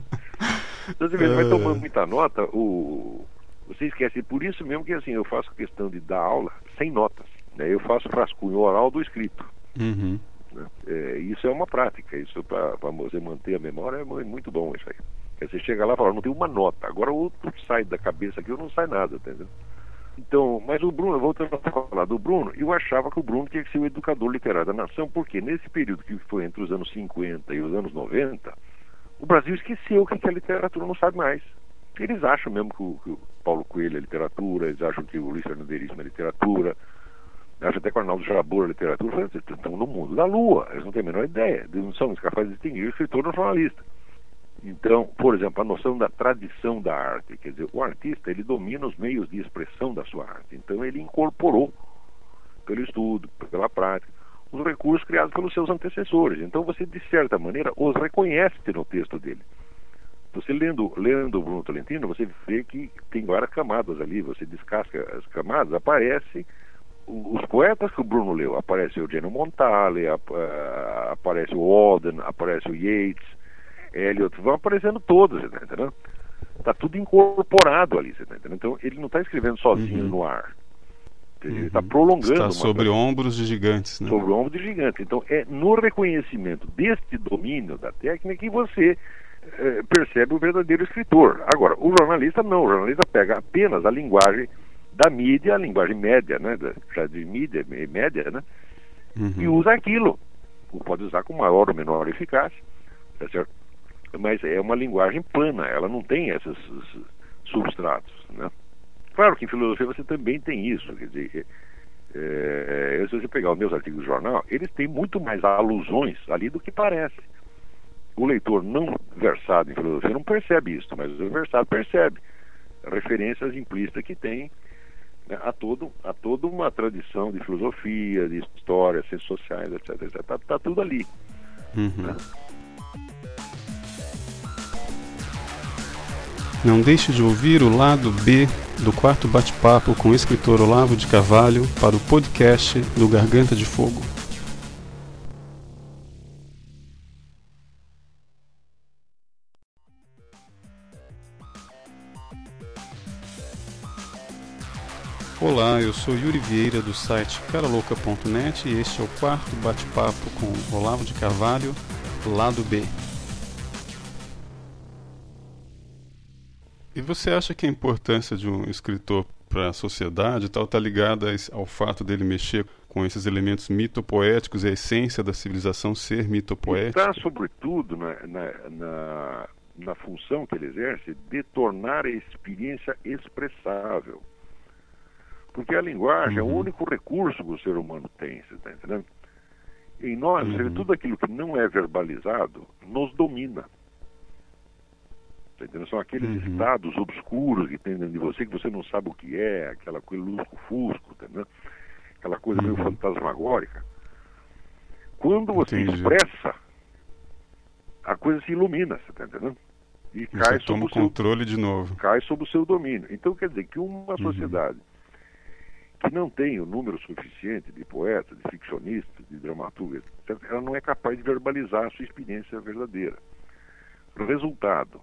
então você vai é. tomando muita nota, o... você esquece. Por isso mesmo que assim, eu faço questão de dar aula sem notas. Né? Eu faço rascunho oral do escrito. Uhum. Né? É, isso é uma prática, isso para você manter a memória é muito bom isso aí. Você chega lá e fala, não tem uma nota, agora outro sai da cabeça aqui, eu não sai nada, entendeu? Então, mas o Bruno, voltando a falar do Bruno, eu achava que o Bruno tinha que ser o educador literário da nação, porque nesse período que foi entre os anos 50 e os anos 90, o Brasil esqueceu que a literatura não sabe mais. Eles acham mesmo que o, que o Paulo Coelho é literatura, eles acham que o Luiz Fernando é literatura, acho até que o Arnaldo Jabor, literatura, estão no mundo da lua, eles não têm a menor ideia, eles não são capazes de distinguir o escritor do jornalista. Então, por exemplo, a noção da tradição da arte, quer dizer, o artista ele domina os meios de expressão da sua arte, então ele incorporou pelo estudo, pela prática, os recursos criados pelos seus antecessores. Então você, de certa maneira, os reconhece no texto dele. Você lendo, lendo Bruno Tolentino, você vê que tem várias camadas ali, você descasca as camadas, aparece os poetas que o Bruno leu, aparece o Eugenio Montale, aparece o Walden, aparece o Yeats, Eliot, vão aparecendo todos, tá? Está tudo incorporado ali, tá? Então ele não está escrevendo sozinho uhum. no ar. Ele está uhum. prolongando. Está sobre coisa. ombros de gigantes, né? Sobre ombros de gigantes. Então é no reconhecimento deste domínio da técnica que você é, percebe o verdadeiro escritor. Agora, o jornalista não, o jornalista pega apenas a linguagem da mídia, a linguagem média, né, já de mídia média, né, uhum. e usa aquilo. Pode usar com maior ou menor eficácia, tá certo? mas é uma linguagem plana, ela não tem esses, esses substratos, né? Claro que em filosofia você também tem isso, quer dizer, é, se você pegar os meus artigos do jornal, eles têm muito mais alusões ali do que parece. O leitor não versado em filosofia não percebe isso, mas o versado percebe referências implícitas que tem né, a, todo, a toda uma tradição de filosofia, de história, ciências sociais, etc. Está tá tudo ali. Uhum. Né? Não deixe de ouvir o lado B do quarto bate-papo com o escritor Olavo de Carvalho para o podcast do Garganta de Fogo. Olá, eu sou Yuri Vieira do site caralouca.net e este é o quarto bate-papo com Olavo de Carvalho, lado B. E você acha que a importância de um escritor para a sociedade tal está ligada ao fato dele mexer com esses elementos mitopoéticos e a essência da civilização ser mitopoética? Está, sobretudo, na, na, na, na função que ele exerce de tornar a experiência expressável. Porque a linguagem uhum. é o uhum. único recurso que o ser humano tem, você está entendendo? Em nós, uhum. tudo aquilo que não é verbalizado nos domina. Tá entendendo? São aqueles uhum. estados obscuros que tem dentro de você que você não sabe o que é, aquela coisa lusco-fusco, tá aquela coisa meio uhum. fantasmagórica. Quando você Entendi. expressa, a coisa se ilumina, você está entendendo? E, cai sob o seu, controle de novo. Cai sob o seu domínio. Então quer dizer que uma uhum. Que não tem o número suficiente de poetas, de ficcionistas, de dramaturgos, ela não é capaz de verbalizar a sua experiência verdadeira. Resultado,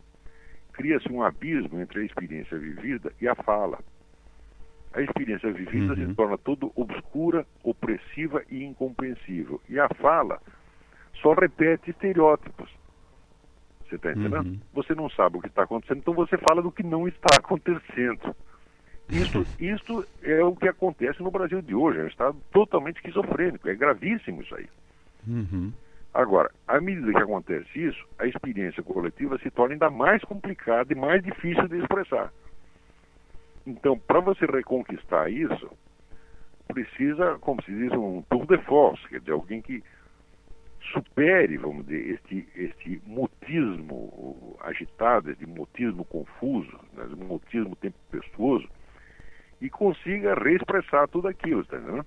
cria-se um abismo entre a experiência vivida e a fala. A experiência vivida uhum. se torna tudo obscura, opressiva e incompreensível. E a fala só repete estereótipos. Você está entendendo? Uhum. Você não sabe o que está acontecendo, então você fala do que não está acontecendo. Isso, isso é o que acontece no Brasil de hoje. É um estado totalmente esquizofrênico. É gravíssimo isso aí. Uhum. Agora, à medida que acontece isso, a experiência coletiva se torna ainda mais complicada e mais difícil de expressar. Então, para você reconquistar isso, precisa, como se diz, um tour de force, quer dizer, alguém que supere, vamos dizer, este, este mutismo agitado, este mutismo confuso, né, este mutismo tempestuoso, e consiga reexpressar tudo aquilo, tá entendendo?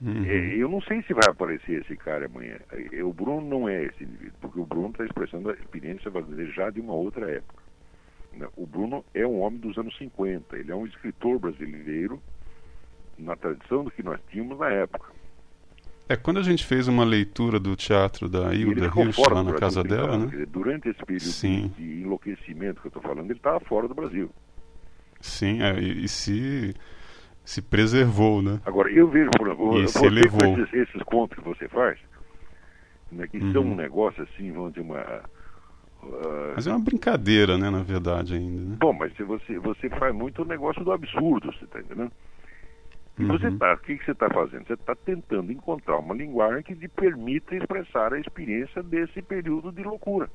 Uhum. É, eu não sei se vai aparecer esse cara amanhã. É, o Bruno não é esse indivíduo, porque o Bruno está expressando a experiência brasileira já de uma outra época. Né? O Bruno é um homem dos anos 50, ele é um escritor brasileiro na tradição do que nós tínhamos na época. É, quando a gente fez uma leitura do teatro da Hilda Hirsch lá na casa dela, né? Dizer, durante esse período Sim. de enlouquecimento que eu estou falando, ele estava fora do Brasil. Sim, é, e, e, se, se preservou, né? Agora, eu vejo, por exemplo, e se elevou. Esses, esses, contos que você faz, né, que uhum. são um negócio assim, vamos dizer, uma... Uh... Mas é uma brincadeira, né, na verdade, ainda. Né? Bom, mas você, você faz muito o negócio do absurdo, você está entendendo? Uhum. Você tá, o que, que você está fazendo? Você está tentando encontrar uma linguagem que te permita expressar a experiência desse período de loucura.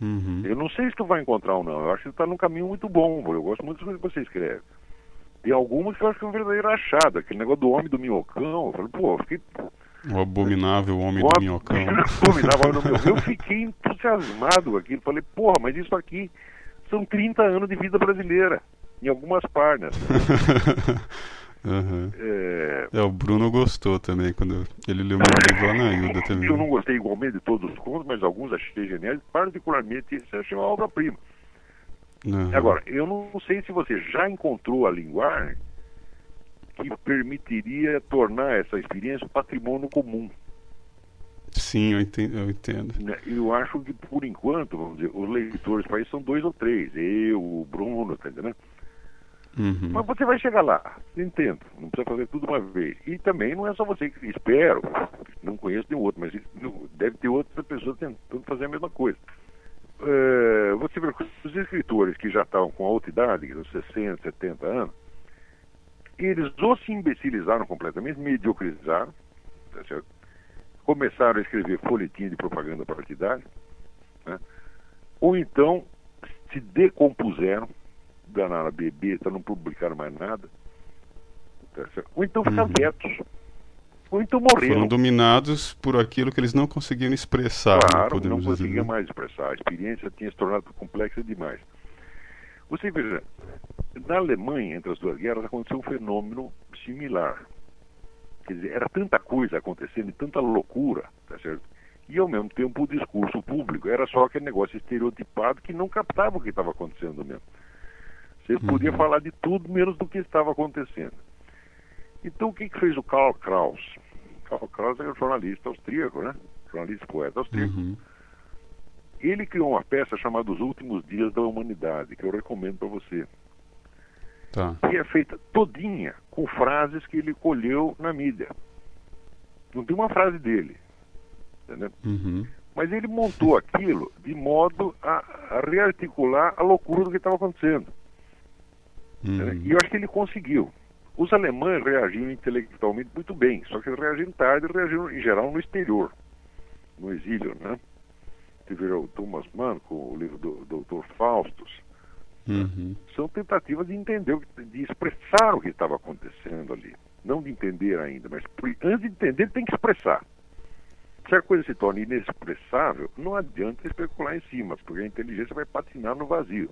Uhum. Eu não sei se tu vai encontrar ou não. Eu acho que tu está num caminho muito bom. Eu gosto muito das coisas que você escreve. Tem algumas que eu acho que é um verdadeiro achado. Aquele negócio do homem do minhocão. Eu falei, pô, eu fiquei. O abominável homem o do minhocão. abominável homem do minhocão. Eu fiquei entusiasmado com aquilo. Falei, porra, mas isso aqui são 30 anos de vida brasileira. Em algumas páginas. Uhum. É... é... o Bruno gostou também, quando ele leu meu livro lá na Ilda também. Eu não gostei igualmente de todos os contos, mas alguns achei geniais, particularmente esse achei uma obra-prima. Uhum. Agora, eu não sei se você já encontrou a linguagem que permitiria tornar essa experiência um patrimônio comum. Sim, eu entendo, eu entendo. Né, eu acho que, por enquanto, vamos dizer, os leitores para isso são dois ou três. Eu, o Bruno, tá entendendo? Uhum. Mas você vai chegar lá, entendo, não precisa fazer tudo uma vez. E também não é só você que espero, não conheço nenhum outro, mas deve ter outras pessoas tentando fazer a mesma coisa. É, você vê os escritores que já estavam com alta idade, uns 60, 70 anos, eles ou se imbecilizaram completamente, mediocrizaram, tá certo? começaram a escrever folhetim de propaganda partidária, né? ou então se decompuseram, danaram a beber, então não publicaram mais nada. Tá Ou então ficaram uhum. quietos. Ou então morreram. Foram dominados por aquilo que eles não conseguiam expressar. Né, claro, não conseguiam mais expressar. A experiência tinha se tornado complexa demais. Você veja, na Alemanha, entre as duas guerras, aconteceu um fenômeno similar. Quer dizer, era tanta coisa acontecendo tanta loucura, tá certo? E ao mesmo tempo o discurso público era só aquele negócio estereotipado que não captava o que estava acontecendo mesmo. Você uhum. podia falar de tudo menos do que estava acontecendo. Então o que, que fez o Karl Kraus? Karl Kraus é um jornalista austríaco, né? Jornalista poeta austríaco. Uhum. Ele criou uma peça chamada Os Últimos Dias da Humanidade, que eu recomendo para você. Tá. Que é feita todinha com frases que ele colheu na mídia. Não tem uma frase dele. Entendeu? Uhum. Mas ele montou aquilo de modo a, a rearticular a loucura do que estava acontecendo. Uhum. E eu acho que ele conseguiu. Os alemães reagiram intelectualmente muito bem, só que eles reagiram tarde e reagiram, em geral, no exterior, no exílio, né? Tiveram o Thomas Mann com o livro do Dr. Faustus. Uhum. São tentativas de entender, de expressar o que estava acontecendo ali. Não de entender ainda, mas antes de entender, tem que expressar. Se a coisa se torna inexpressável, não adianta especular em cima, porque a inteligência vai patinar no vazio.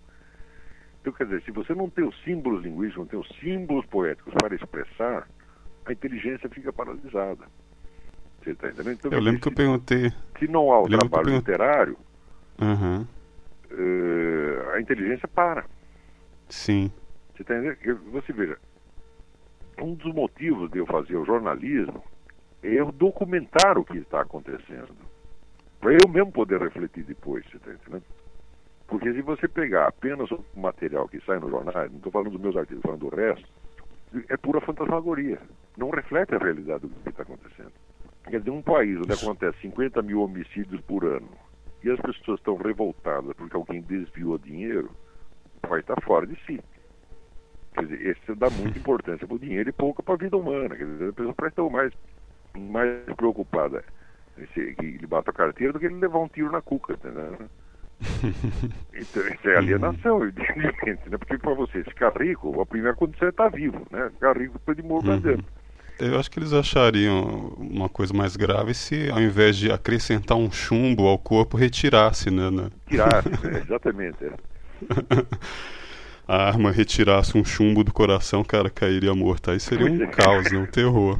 Então, quer dizer, se você não tem os símbolos linguísticos, não tem os símbolos poéticos para expressar, a inteligência fica paralisada. Você está entendendo? Então, eu lembro que eu perguntei. Se não há o trabalho literário, uhum. uh, a inteligência para. Sim. Você está entendendo? Você veja, um dos motivos de eu fazer o jornalismo é eu documentar o que está acontecendo. Para eu mesmo poder refletir depois, você está entendendo? Porque se você pegar apenas o material que sai no jornal, não estou falando dos meus artigos, estou falando do resto, é pura fantasmagoria. Não reflete a realidade do que está acontecendo. Quer dizer, um país onde acontece 50 mil homicídios por ano e as pessoas estão revoltadas porque alguém desviou dinheiro, vai estar fora de si. Quer dizer, isso dá muita importância para o dinheiro e pouco para a vida humana. Quer dizer, a pessoa parece estar mais, mais preocupada em que ele bata a carteira do que ele levar um tiro na cuca, entendeu? Então, isso é alienação, evidentemente, né? Porque para você ficar rico, a primeira condição é estar vivo, né? Ficar rico depois de morrer uhum. dentro. Eu acho que eles achariam uma coisa mais grave se, ao invés de acrescentar um chumbo ao corpo, retirasse, né? né? Tirasse, é, exatamente. É. a arma retirasse um chumbo do coração, cara, cairia morto. Aí seria um é. caos, né? um terror.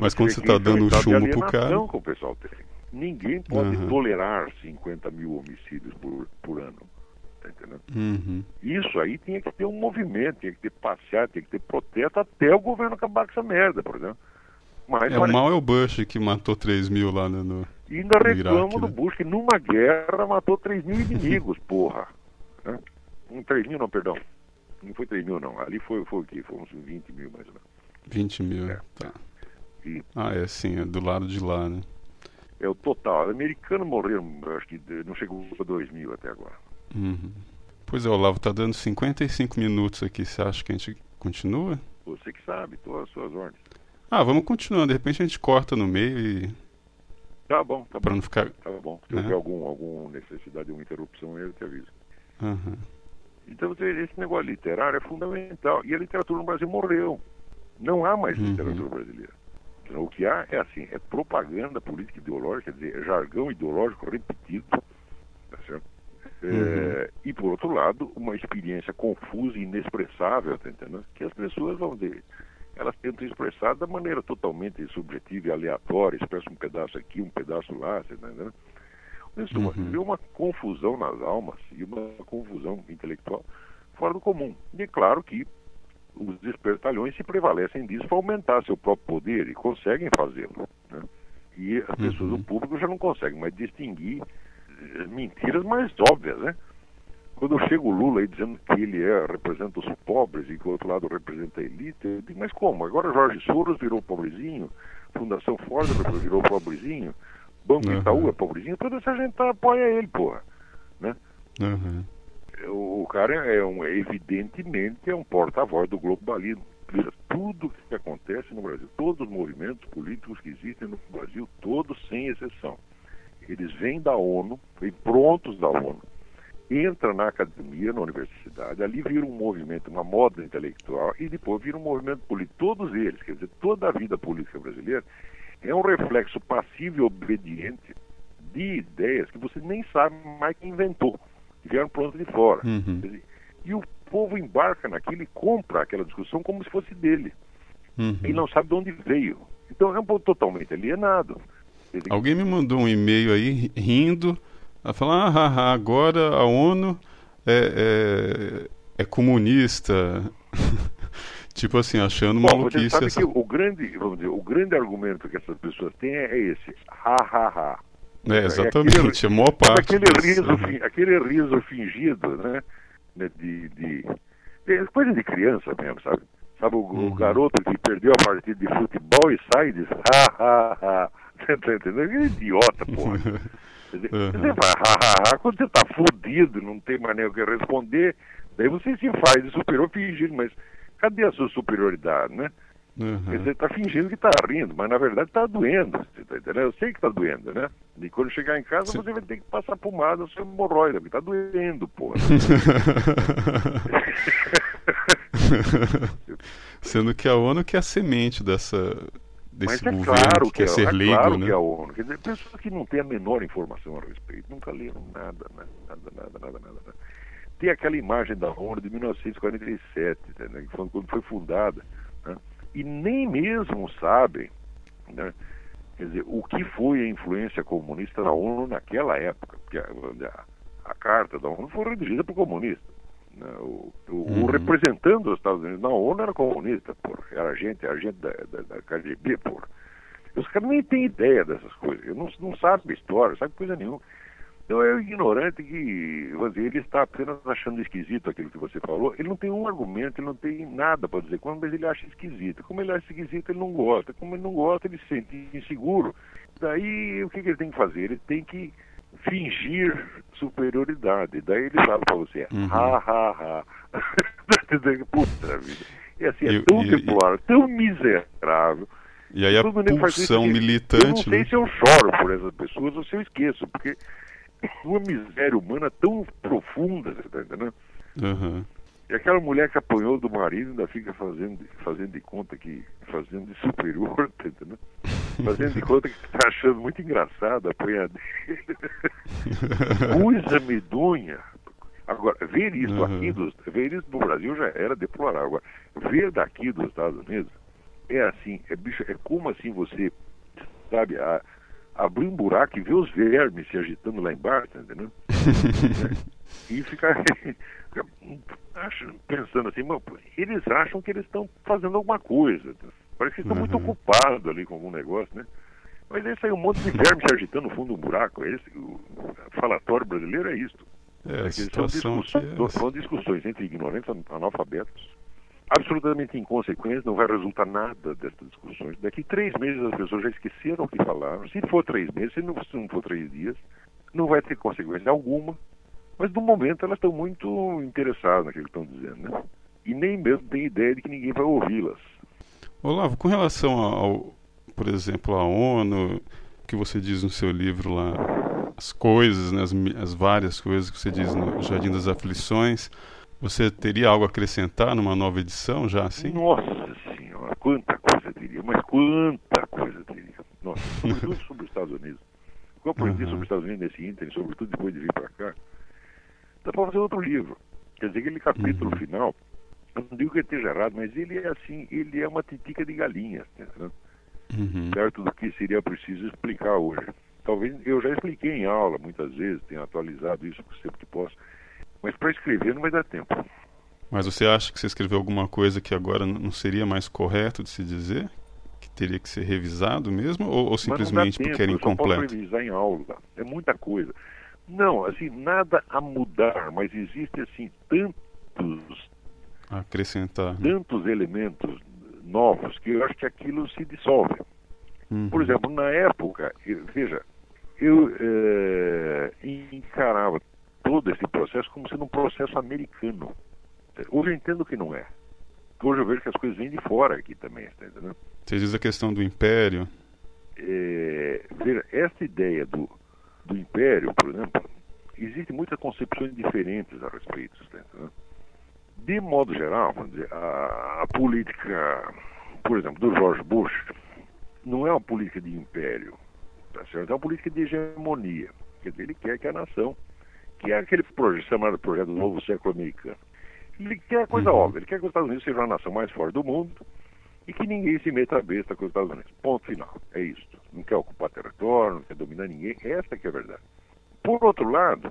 Mas quando você está dando um chumbo pro cara. Com o pessoal tem. Ninguém pode uhum. tolerar 50 mil homicídios por, por ano. Tá entendendo? Uhum. Isso aí tinha que ter um movimento, tinha que ter passeado, tinha que ter protesto até o governo acabar com essa merda, por exemplo. Mas, é, o mal é o Bush que matou 3 mil lá né, no. E ainda reclamam do né? Bush que numa guerra matou 3 mil inimigos, porra. Né? Um 3 mil não, perdão. Não foi 3 mil não. Ali foi, foi o quê? Foi uns 20 mil mais ou menos. 20 mil, é. tá. E... Ah, é sim, é do lado de lá, né? É o total. Americanos morreram, acho que não chegou a 2 mil até agora. Uhum. Pois é, Olavo, tá dando 55 minutos aqui. Você acha que a gente continua? Você que sabe, estou às suas ordens. Ah, vamos continuando. De repente a gente corta no meio e. Tá bom, tá bom. não ficar. Tá bom. Se né? houver algum, alguma necessidade de uma interrupção, eu te aviso. Uhum. Então, esse negócio literário é fundamental. E a literatura no Brasil morreu. Não há mais uhum. literatura brasileira. O que há é assim, é propaganda política ideológica, quer dizer, é jargão ideológico repetido, tá certo? É, uhum. E por outro lado, uma experiência confusa e inexpressável, tá entendendo? Que as pessoas vão dizer, elas tentam expressar da maneira totalmente subjetiva e aleatória, expressa um pedaço aqui, um pedaço lá, tá entendendo? Isso uhum. uma confusão nas almas e uma confusão intelectual fora do comum. E é claro que os espertalhões se prevalecem disso para aumentar seu próprio poder e conseguem fazê-lo. Né? E as pessoas uhum. do público já não conseguem mais distinguir eh, mentiras mais óbvias, né? Quando chega o Lula aí dizendo que ele é, representa os pobres e que o outro lado representa a elite, eu digo, mas como? Agora Jorge Soros virou pobrezinho, Fundação Ford virou pobrezinho, Banco uhum. Itaú é pobrezinho, toda essa gente apoia ele, porra. Né? Uhum. O cara é um, evidentemente é um porta-voz do globalismo. Tudo que acontece no Brasil, todos os movimentos políticos que existem no Brasil, todos sem exceção, eles vêm da ONU, vêm prontos da ONU, entra na academia, na universidade, ali vira um movimento, uma moda intelectual e depois vira um movimento político. Todos eles, quer dizer, toda a vida política brasileira é um reflexo passivo e obediente de ideias que você nem sabe mais quem inventou, vieram pronto de fora. Uhum. Dizer, e o povo embarca naquilo e compra aquela discussão como se fosse dele. Uhum. E não sabe de onde veio. Então é um povo totalmente alienado. Alguém me mandou um e-mail aí rindo ela fala, ah, ah, agora a ONU é, é, é comunista. tipo assim, achando Bom, maluquice. Você sabe essa... que o grande, vamos dizer, o grande argumento que essas pessoas têm é esse, ha, ha, ha. É, exatamente, é aquele, parte. Aquele riso, aquele riso fingido, né? De, de, de, coisa de criança mesmo, sabe? Sabe o, uhum. o, garoto que perdeu a partida de futebol e sai e diz, ha, ha, ha. Você tá entendendo? Aquele idiota, porra. Dizer, uhum. Você vai, ha, ha, ha, quando você está fodido, não tem mais nem o que responder, daí você se faz de superior fingindo, mas cadê a sua superioridade, né? Uhum. Você está fingindo que está rindo, mas na verdade está doendo. Você tá entendendo? Eu sei que está doendo, né? E quando chegar em casa, Sim. você vai ter que passar pomada no seu hemorroida, porque está doendo, pô. Sendo que a ONU que é a semente dessa, desse Mas é governo claro que, quer é, ser é leigo, claro né? que é a ONU. Quer dizer, pessoas que não têm a menor informação a respeito, nunca leram nada, né? nada, nada, nada, nada, nada. Tem aquela imagem da ONU de 1947, né? quando foi fundada, né? E nem mesmo sabem, né? quer dizer, o que foi a influência comunista na ONU naquela época, porque a, a, a carta da ONU foi redigida por comunistas. Né? O, o, uhum. o, representante dos Estados Unidos na ONU era comunista, porra. era agente, agente da, da, da KGB, porra. Os caras nem têm ideia dessas coisas, não, não sabem história, sabe coisa nenhuma. Então é o ignorante que dizer, ele está apenas achando esquisito aquilo que você falou. Ele não tem um argumento, ele não tem nada para dizer quando, mas ele acha esquisito. Como ele acha esquisito, ele não gosta. Como ele não gosta, ele se sente inseguro. Daí o que, que ele tem que fazer? Ele tem que fingir superioridade. Daí ele fala para você, uhum. ha, ha, ha. Puta vida. E assim, é tão deplorável, tão miserável. E aí a pulsão militante. Eu não sei né? se eu choro por essas pessoas ou se eu esqueço, porque uma miséria humana tão profunda, você tá entendendo? Uhum. E aquela mulher que apanhou do marido ainda fica fazendo, fazendo de conta que. fazendo de superior, tá entendendo? Fazendo de conta que está achando muito engraçado a apanhadeira. Coisa medonha. Agora, ver isso Uhum. aqui, dos, ver isso no Brasil já era deplorável. Agora, ver daqui dos Estados Unidos é assim, é, bicho, é como assim você, sabe, a- abrir um buraco e ver os vermes se agitando lá embaixo, tá entendendo? e ficar pensando assim, "Mas, pô, eles acham que eles estão fazendo alguma coisa. Parece que estão muito Uhum. ocupados ali com algum negócio, né? Mas aí, um monte de verme se agitando no fundo do buraco. Esse, o falatório brasileiro é isto. É, a são, situação discussões, é são discussões entre ignorantes analfabetos, absolutamente inconsequentes, não vai resultar nada dessas discussões. Daqui três meses as pessoas já esqueceram o que falaram. Se for três meses, se não, se não for três dias, não vai ter consequência alguma. Mas no momento elas estão muito interessadas naquilo que estão dizendo, né? E nem mesmo têm ideia de que ninguém vai ouvi-las. Olavo, com relação ao, por exemplo, à ONU, que você diz no seu livro lá, as coisas, né, as, as várias coisas que você diz no Jardim das Aflições, você teria algo a acrescentar numa nova edição já assim? Nossa senhora, quanta coisa teria, mas quanta coisa teria. Nossa, sobretudo sobre os Estados Unidos. O que eu aprendi Uhum. sobre os Estados Unidos nesse ínterim, sobretudo depois de vir para cá, dá para fazer outro livro. Quer dizer, aquele capítulo Uhum. final, eu não digo que ele esteja errado, mas ele é assim, ele é uma titica de galinhas, entendendo? Uhum. perto do que seria preciso explicar hoje. Talvez eu já expliquei em aula muitas vezes, tenho atualizado isso sempre que posso, mas para escrever não vai dar tempo. Mas você acha que você escreveu alguma coisa que agora não seria mais correto de se dizer? Que teria que ser revisado mesmo? Ou, ou simplesmente tempo, porque era eu só posso incompleto? revisar em aula, é muita coisa. Não, assim, nada a mudar, mas existe assim tantos, A acrescentar. né? tantos elementos novos que eu acho que aquilo se dissolve. Uhum. Por exemplo, na época, eu- veja, eu eh, encarava todo esse processo como sendo um processo americano. Hoje eu entendo que não é. Hoje eu vejo que as coisas vêm de fora aqui também, está entendendo? Você diz a questão do império. É, veja, essa ideia do, do império, por exemplo, existem muitas concepções diferentes a respeito, está entendendo? De modo geral, vamos dizer, a, a política, por exemplo, do George Bush, não é uma política de império, tá certo? É uma política de hegemonia. Quer dizer, ele quer que a nação, que é aquele projeto chamado Projeto Novo Século Americano, ele quer coisa Uhum. óbvia, ele quer que os Estados Unidos sejam a nação mais forte do mundo e que ninguém se meta a besta com os Estados Unidos. Ponto final. É isso. Não quer ocupar território, não quer dominar ninguém. Essa que é a verdade. Por outro lado,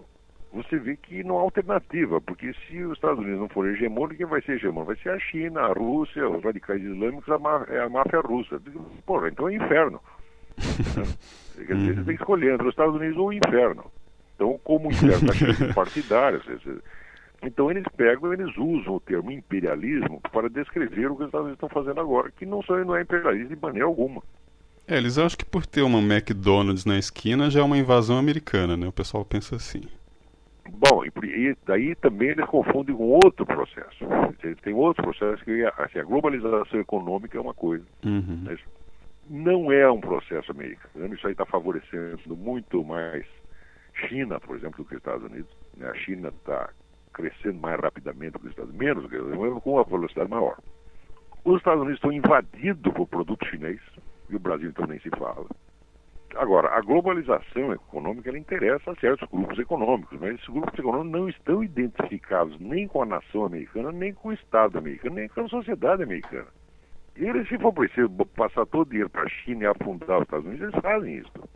você vê que não há alternativa, porque se os Estados Unidos não forem hegemônicos, quem vai ser hegemônico? Vai ser a China, a Rússia, os radicais islâmicos, a, má- é a máfia russa. Porra, então é inferno. Quer dizer, você tem que escolher entre os Estados Unidos ou o inferno. Então, como partidários, quer dizer, então eles pegam, eles usam o termo imperialismo para descrever o que os Estados Unidos estão fazendo agora, que não, são, não é imperialismo de maneira alguma. É, eles acham que por ter uma McDonald's na esquina já é uma invasão americana, né? O pessoal pensa assim. Bom, e, daí também eles confundem com outro processo. Tem- Tem outro processo que é, assim, a globalização econômica é uma coisa. Uhum. Mas não é um processo americano, isso aí está favorecendo muito mais China, por exemplo, do que os Estados Unidos. né? A China está crescendo mais rapidamente do que os Estados Unidos, menos, com uma velocidade maior. Os Estados Unidos estão invadidos por produto chinês, e o Brasil então nem se fala. Agora, a globalização econômica ela interessa a certos grupos econômicos, mas esses grupos econômicos não estão identificados nem com a nação americana, nem com o Estado americano, nem com a sociedade americana. Eles, se for preciso passar todo o dinheiro para a China e afundar os Estados Unidos, eles fazem isso.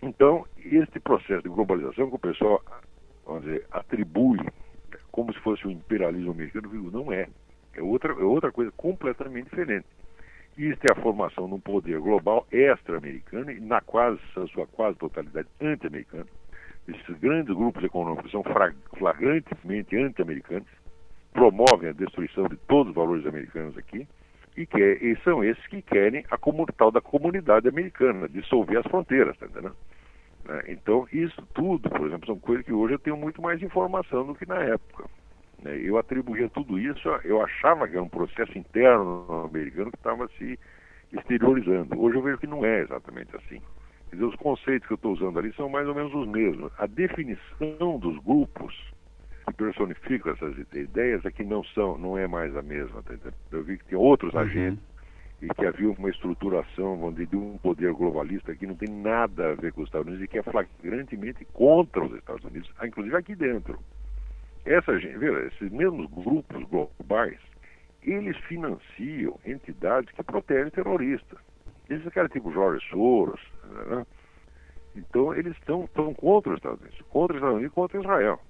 Então, este processo de globalização que o pessoal, vamos dizer, atribui como se fosse o imperialismo americano, não é. É outra, é outra coisa completamente diferente. Isto é a formação de um poder global extra-americano e na quase, sua quase totalidade anti-americana. Esses grandes grupos econômicos são flagrantemente anti-americanos, promovem a destruição de todos os valores americanos aqui e, que, e são esses que querem a tal da comunidade americana, dissolver as fronteiras, tá entendendo? né? Então, isso tudo, por exemplo, são coisas que hoje eu tenho muito mais informação do que na época. né? Eu atribuía tudo isso, eu achava que era um processo interno americano que estava se exteriorizando. Hoje eu vejo que não é exatamente assim. Quer dizer, os conceitos que eu estou usando ali são mais ou menos os mesmos. A definição dos grupos que personificam essas ideias é que não são, não é mais a mesma. Tá eu vi que tem outros uhum. agentes e que havia uma estruturação vamos dizer, de um poder globalista que não tem nada a ver com os Estados Unidos e que é flagrantemente contra os Estados Unidos, inclusive aqui dentro. Essa gente, veja, esses mesmos grupos globais, eles financiam entidades que protegem terroristas. Esses caras tipo Jorge Soros, né? então eles estão, estão contra os Estados Unidos, contra os Estados Unidos e contra Israel.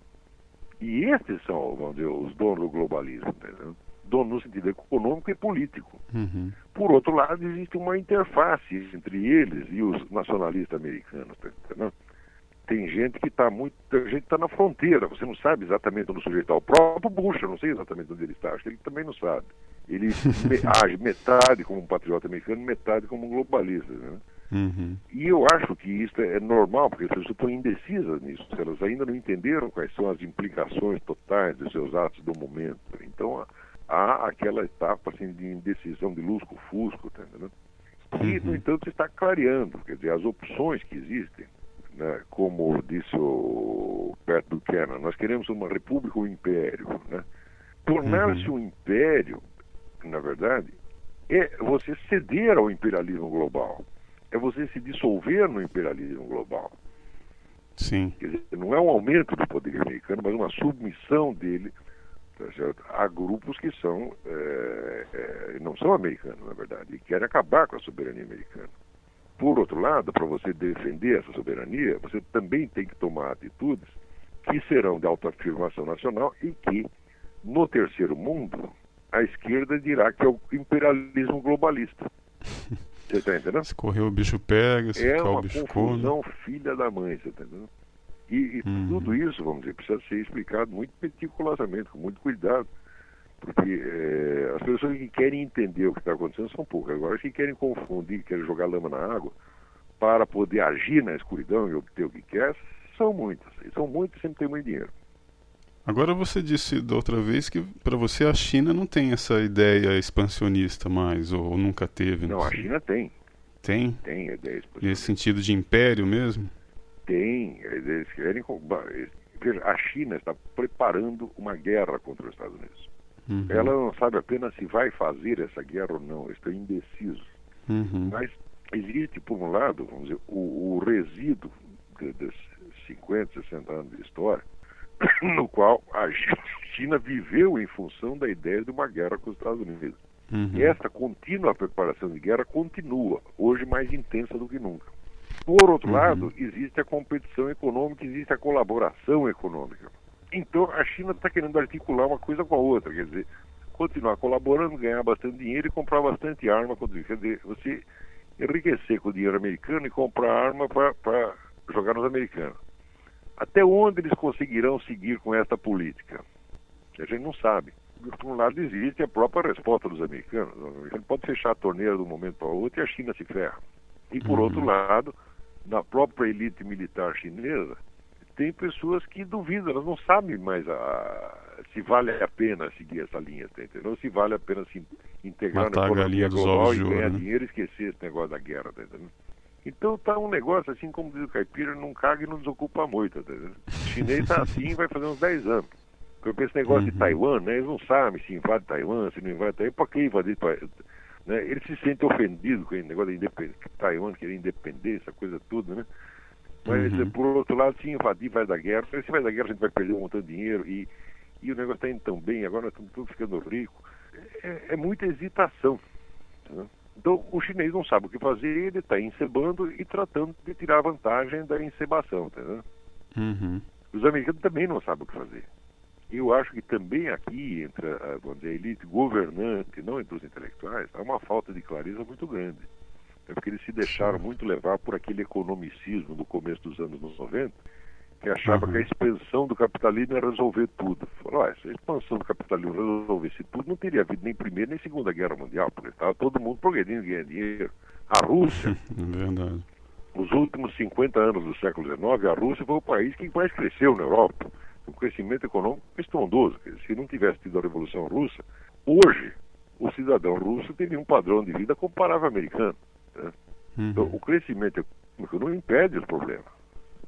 E estes são, vamos dizer, os donos do globalismo, entendeu? dono no sentido econômico e político. Uhum. Por outro lado, existe uma interface entre eles e os nacionalistas americanos. Tá? Tem gente que está muito. Tem gente está na fronteira, você não sabe exatamente onde o sujeito está. O próprio Bush, eu não sei exatamente onde ele está, acho que ele também não sabe. Ele age metade como um patriota americano, metade como um globalista. Né? Uhum. E eu acho que isso é normal, porque as pessoas estão indecisas nisso. Elas ainda não entenderam quais são as implicações totais dos seus atos do momento. Então, há aquela etapa assim, de indecisão de lusco-fusco, tá entendendo? E, no uhum. entanto, está clareando, quer dizer, as opções que existem, né, como disse o Pat Buchanan, nós queremos uma república ou um império. Né? Tornar-se uhum. um império, na verdade, é você ceder ao imperialismo global, é você se dissolver no imperialismo global. Sim. Quer dizer, não é um aumento do poder americano, mas uma submissão dele Tá? Há grupos que são, é, é, não são americanos, na verdade, e querem acabar com a soberania americana. Por outro lado, para você defender essa soberania, você também tem que tomar atitudes que serão de autoafirmação nacional e que, no terceiro mundo, a esquerda dirá que é o imperialismo globalista. Você está entendendo? Se correr o bicho pega, se é o bicho come. É uma confusão filha da mãe, você está entendendo? E, e uhum. tudo isso, vamos dizer, precisa ser explicado muito meticulosamente, com muito cuidado. Porque é, as pessoas que querem entender o que está acontecendo são poucas. Agora, as que querem confundir, querem jogar lama na água para poder agir na escuridão e obter o que quer, são muitas. E são muitas e sempre tem muito dinheiro. Agora você disse da outra vez que para você a China não tem essa ideia expansionista mais, ou nunca teve. Não, não a China tem. Tem? Tem ideia expansionista. Nesse sentido de império mesmo? tem, eles querem. Veja, a China está preparando uma guerra contra os Estados Unidos. Uhum. Ela não sabe apenas se vai fazer essa guerra ou não, está indeciso. Uhum. Mas existe, por um lado, vamos dizer, o, o resíduo de 50, 60 anos de história, no qual a China viveu em função da ideia de uma guerra com os Estados Unidos. Uhum. E essa contínua preparação de guerra continua, hoje mais intensa do que nunca. Por outro uhum. lado, existe a competição econômica, existe a colaboração econômica. Então, a China está querendo articular uma coisa com a outra, quer dizer, continuar colaborando, ganhar bastante dinheiro e comprar bastante arma. Quer dizer, você enriquecer com o dinheiro americano e comprar arma para jogar nos americanos. Até onde eles conseguirão seguir com esta política? A gente não sabe. Por um lado, existe a própria resposta dos americanos. A gente pode fechar a torneira de um momento para o outro e a China se ferra. E, por uhum. outro lado, na própria elite militar chinesa, tem pessoas que duvidam, elas não sabem mais a, se vale a pena seguir essa linha, tá entendeu? Se vale a pena se integrar Matar na economia global e ganhar né? dinheiro e esquecer esse negócio da guerra, tá entendeu? Então tá um negócio assim, como diz o caipira, não caga e não desocupa muito, tá? O chinês tá assim vai fazer uns 10 anos. Porque esse negócio uhum. de Taiwan, né? Eles não sabem se invade Taiwan, se não invade Taiwan, para que invadir né? Ele se sente ofendido com o negócio de independência, Taiwan querer independência, coisa tudo, né? Mas, uhum. por outro lado, se invadir vai da guerra, se vai da guerra a gente vai perder um montão de dinheiro e, e o negócio está indo tão bem, agora nós estamos todos ficando ricos. É, é muita hesitação. Né? Então, o chinês não sabe o que fazer, ele está encebando e tratando de tirar vantagem da encebação, tá, né? uhum. Os americanos também não sabem o que fazer. Eu acho que também aqui, entre a, vamos dizer, a elite governante, não entre os intelectuais, há uma falta de clareza muito grande. É porque eles se deixaram muito levar por aquele economicismo do começo dos anos 90, que achava uhum. que a expansão do capitalismo ia resolver tudo. Falou, ah, se a expansão do capitalismo resolvesse tudo, não teria havido nem Primeira nem Segunda Guerra Mundial, porque estava todo mundo progredindo ganhando dinheiro. A Rússia, é Verdade. os últimos 50 anos do século XIX, a Rússia foi o país que mais cresceu na Europa um crescimento econômico estrondoso. Se não tivesse tido a Revolução Russa, hoje o cidadão russo teria um padrão de vida comparável ao americano. Né? Uhum. Então, o crescimento econômico não impede os problemas.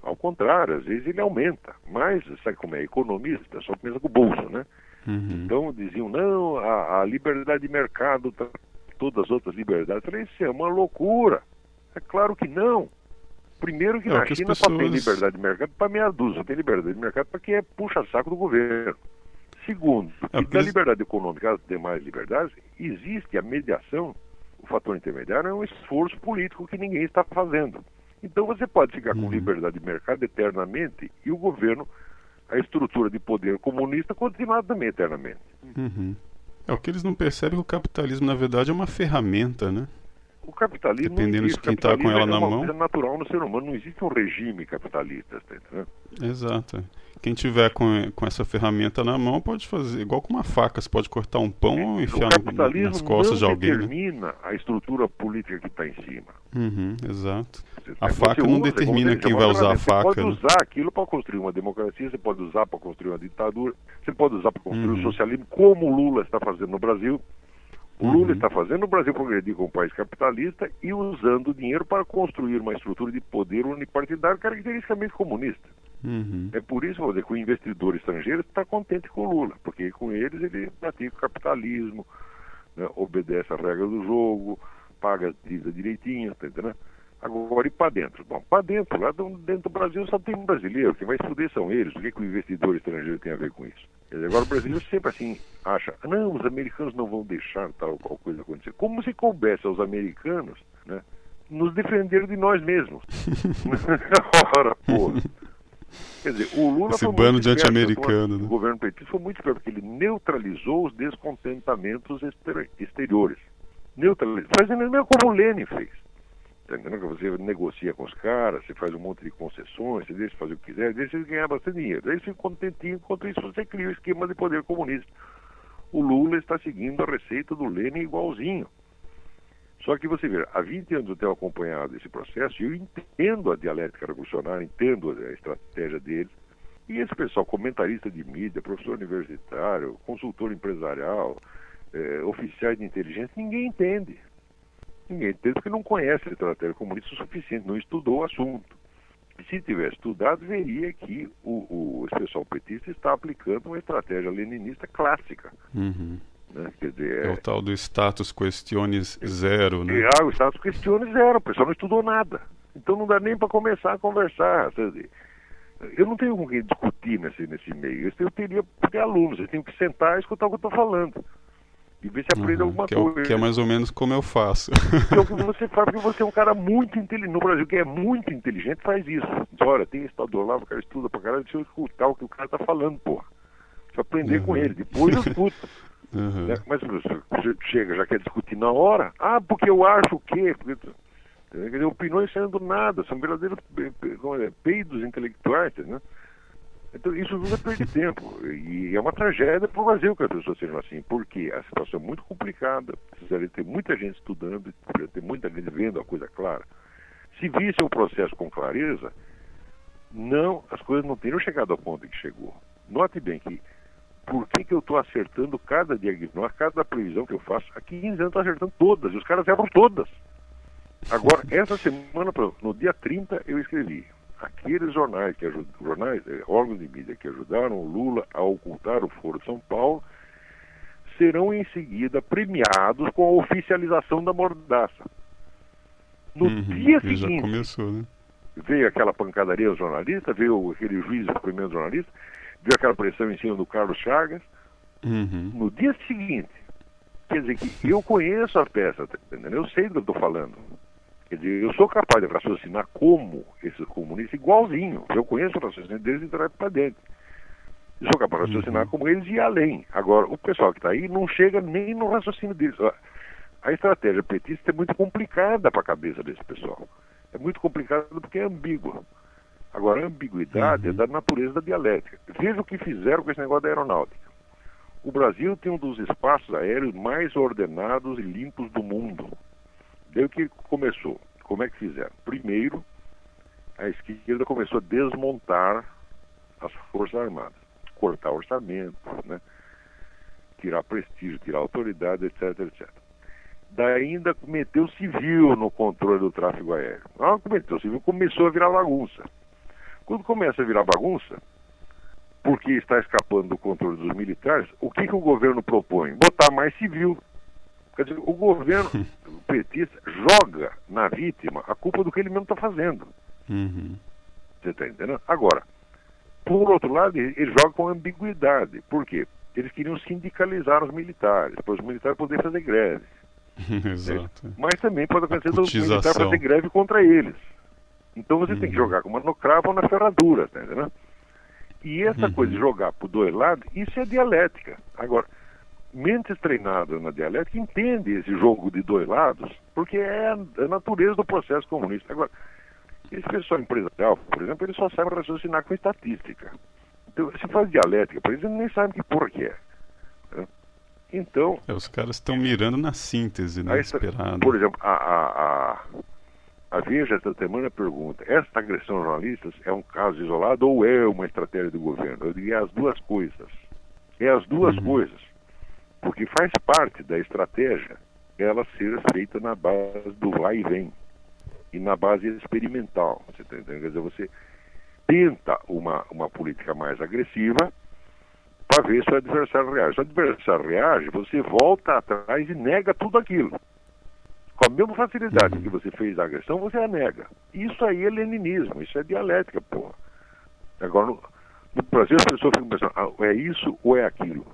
Ao contrário, às vezes ele aumenta. Mas, sabe como é? Economista só pensa com o bolso, né? Uhum. Então diziam, não, a, a, liberdade de mercado, tá, todas as outras liberdades. Eu falei, isso é uma loucura. É claro que não. Primeiro que é, na que China pessoas... só tem liberdade de mercado para meia dúzia, tem liberdade de mercado para quem é puxa-saco do governo. Segundo, é, da liberdade econômica às demais liberdades, existe a mediação, o fator intermediário é um esforço político que ninguém está fazendo. Então você pode ficar uhum. com liberdade de mercado eternamente e o governo, a estrutura de poder comunista, continuar também eternamente. Uhum. É o que eles não percebem que o capitalismo, na verdade, é uma ferramenta, né? O capitalismo Dependendo de quem está com ela é na mão. É natural no ser humano, não existe um regime capitalista, tá entendendo? Exato. Quem tiver com, com essa ferramenta na mão pode fazer, igual com uma faca, você pode cortar um pão ou enfiar no, nas costas de alguém. O né? determina né? a estrutura política que está em cima. Uhum, exato. Você, a faca não usa, determina quem vai usar a faca. Você pode né? usar aquilo para construir uma democracia, você pode usar para construir uma ditadura, você pode usar para construir uhum. o socialismo, como o Lula está fazendo no Brasil. O Lula uhum. está fazendo o Brasil progredir como país capitalista e usando o dinheiro para construir uma estrutura de poder unipartidário caracteristicamente comunista. Uhum. É por isso dizer, que o investidor estrangeiro está contente com o Lula, porque com eles ele pratica o capitalismo, né, obedece às regras do jogo, paga as dívidas direitinho, tá entendendo? Agora, e para dentro? Bom, para dentro, lá dentro do Brasil só tem um brasileiro, quem vai se são eles, o que, que o investidor estrangeiro tem a ver com isso? Agora o brasileiro sempre assim acha, não, os americanos não vão deixar tal qual coisa acontecer. Como se coubesse aos americanos, né, nos defender de nós mesmos. Ora, porra. Quer dizer, o Lula Esse bando de anti-americano. Né? O governo petista foi muito esperto, porque ele neutralizou os descontentamentos exteriores. Neutralizou. Fazendo mesmo como o Lenin fez. Você negocia com os caras, você faz um monte de concessões, você deixa fazer o que quiser, deixa eles ganhar bastante dinheiro. Aí eles ficam contentinhos, enquanto isso você cria o um esquema de poder comunista. O Lula está seguindo a receita do Lenin igualzinho. Só que você vê, há 20 anos eu tenho acompanhado esse processo e eu entendo a dialética revolucionária, entendo a estratégia deles. E esse pessoal, comentarista de mídia, professor universitário, consultor empresarial, é, oficiais de inteligência, ninguém entende. Ninguém entende porque não conhece a estratégia comunista o suficiente, não estudou o assunto. Se tivesse estudado, veria que o, o pessoal petista está aplicando uma estratégia leninista clássica. Uhum. Né? Dizer, é, é o tal do status questiones zero, né? É, o status questiones zero, o pessoal não estudou nada. Então não dá nem para começar a conversar. Dizer, eu não tenho com quem discutir nesse, nesse meio. Eu teria ter alunos, eu tenho que sentar e escutar o que eu estou falando. E ver se aprende uhum, alguma que coisa. É que é mais ou menos como eu faço. Que o que você faz, porque você é um cara muito inteligente. No Brasil, que é muito inteligente, faz isso. Olha, tem estudador lá, o cara estuda pra caralho, deixa eu escutar o que o cara tá falando, porra. Deixa eu aprender uhum. com ele. Depois eu escuto. Uhum. Né? Mas você chega, já quer discutir na hora. Ah, porque eu acho o quê? Porque, dizer, opiniões saindo do nada, são verdadeiros é, peidos intelectuais, né? Então isso nunca perde tempo. E é uma tragédia para o Brasil que as pessoas sejam assim, porque a situação é muito complicada, precisaria ter muita gente estudando, precisaria ter muita gente vendo a coisa clara. Se visse o processo com clareza, não, as coisas não teriam chegado ao ponto que chegou. Note bem que por que, que eu estou acertando cada diagnóstico, cada previsão que eu faço? Há 15 anos eu estou acertando todas, e os caras erram todas. Agora, essa semana, no dia 30, eu escrevi. Aqueles jornais, que ajud... jornais, eh, órgãos de mídia que ajudaram o Lula a ocultar o Foro de São Paulo, serão em seguida premiados com a oficialização da mordaça. No uhum, dia seguinte, começou, né? veio aquela pancadaria aos jornalistas, veio aquele juiz primeiro jornalista, viu aquela pressão em cima do Carlos Chagas. Uhum. No dia seguinte, quer dizer que eu conheço a peça, tá eu sei do que eu estou falando. Quer dizer, eu sou capaz de raciocinar como esses comunistas, igualzinho. Eu conheço o raciocínio deles e trago para dentro. Eu sou capaz de raciocinar uhum. como eles e além. Agora, o pessoal que está aí não chega nem no raciocínio deles. A estratégia petista é muito complicada para a cabeça desse pessoal. É muito complicada porque é ambígua. Agora, a ambiguidade é uhum. é da natureza da dialética. Veja o que fizeram com esse negócio da aeronáutica. O Brasil tem um dos espaços aéreos mais ordenados e limpos do mundo. Daí o que começou? Como é que fizeram? Primeiro, a esquerda começou a desmontar as Forças Armadas, cortar orçamento, né? tirar prestígio, tirar autoridade, etc, etc. da ainda meteu civil no controle do tráfego aéreo. Que meteu civil, começou a virar bagunça. Quando começa a virar bagunça, porque está escapando do controle dos militares, o que, que o governo propõe? Botar mais civil. Quer dizer, o governo petista joga na vítima a culpa do que ele mesmo está fazendo. Uhum. Você está entendendo? Agora, por outro lado, ele, joga com ambiguidade. Por quê? Eles queriam sindicalizar os militares, para os militares poderem fazer greve. Exato. Mas também pode acontecer dos militares fazer greve contra eles. Então você uhum. tem que uhum. jogar com uma no cravo ou na ferradura, tá entendendo? E essa uhum. coisa de jogar por dois lados, isso é dialética. Agora, mentes treinadas na dialética entendem esse jogo de dois lados, porque é a natureza do processo comunista. Agora, esse pessoal empresarial, por exemplo, ele só sabe raciocinar com estatística. Então, se faz dialética, por exemplo, nem sabe que porra que é. Né? Então. É, os caras estão mirando na síntese, né? Esperado. Por exemplo, a, a, a, a Veja esta semana pergunta: esta agressão a jornalistas é um caso isolado ou é uma estratégia do governo? Eu diria as duas coisas. É as duas uhum. coisas. Porque faz parte da estratégia ela ser feita na base do vai e vem e na base experimental. Você tá entendendo? Quer dizer, você tenta uma, uma política mais agressiva para ver se o adversário reage. Se o adversário reage, você volta atrás e nega tudo aquilo. Com a mesma facilidade uhum. que você fez a agressão, você a nega. Isso aí é leninismo, isso é dialética, porra. Agora, no, no Brasil as pessoas ficam pensando, ah, é isso ou é aquilo?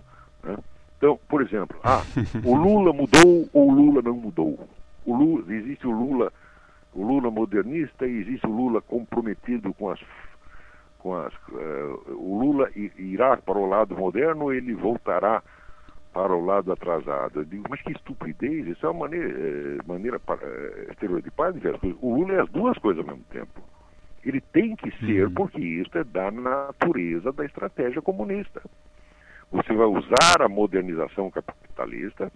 Né? Então, por exemplo, ah, o Lula mudou ou o Lula não mudou? O Lula, existe o Lula o Lula modernista e existe o Lula comprometido com as com as uh, o Lula irá para o lado moderno ou ele voltará para o lado atrasado. Eu digo, mas que estupidez, isso é uma maneira, é, maneira para, estereotipada de ver as coisas. O Lula é as duas coisas ao mesmo tempo. Ele tem que ser, uhum. porque isso é da natureza da estratégia comunista. Você vai usar a modernização capitalista,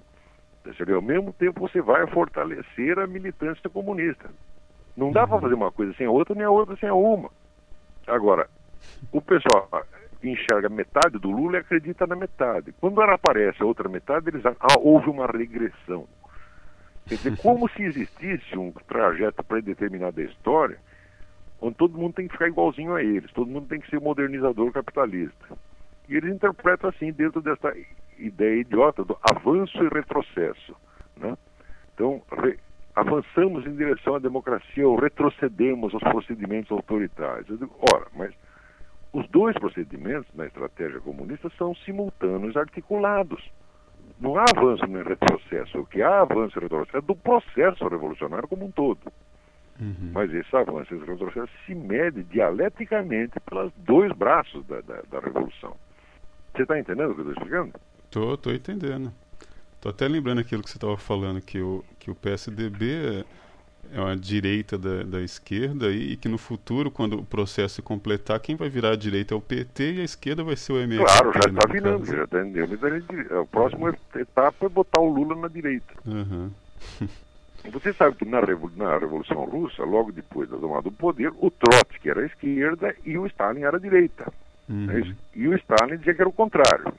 e ao mesmo tempo você vai fortalecer a militância comunista. Não dá para uhum. fazer uma coisa sem a outra, nem a outra sem a uma. Agora, o pessoal enxerga metade do Lula e acredita na metade. Quando ela aparece a outra metade, eles ah, houve uma regressão. Quer dizer, como se existisse um trajeto predeterminado da história, onde todo mundo tem que ficar igualzinho a eles, todo mundo tem que ser modernizador capitalista. E eles interpretam assim dentro dessa ideia idiota do avanço e retrocesso. Né? Então, re, avançamos em direção à democracia ou retrocedemos aos procedimentos autoritários. Eu digo, ora, mas os dois procedimentos na estratégia comunista são simultâneos articulados. Não há avanço nem retrocesso. O que há avanço e retrocesso é do processo revolucionário como um todo. Uhum. Mas esse avanço e esse retrocesso se mede dialeticamente pelos dois braços da, da, da revolução. Você está entendendo o que eu estou explicando? Estou, estou entendendo. Estou até lembrando aquilo que você estava falando, que o, que o PSDB é uma direita da, da esquerda e, e, que no futuro, quando o processo se completar, quem vai virar a direita é o PT e a esquerda vai ser o MST. Claro, já está virando, já está A próxima etapa é botar o Lula na direita. Uhum. Você sabe que na, na Revolução Russa, logo depois da tomada do poder, o Trotsky era a esquerda e o Stalin era a direita. Uhum. E o Stalin dizia que era o contrário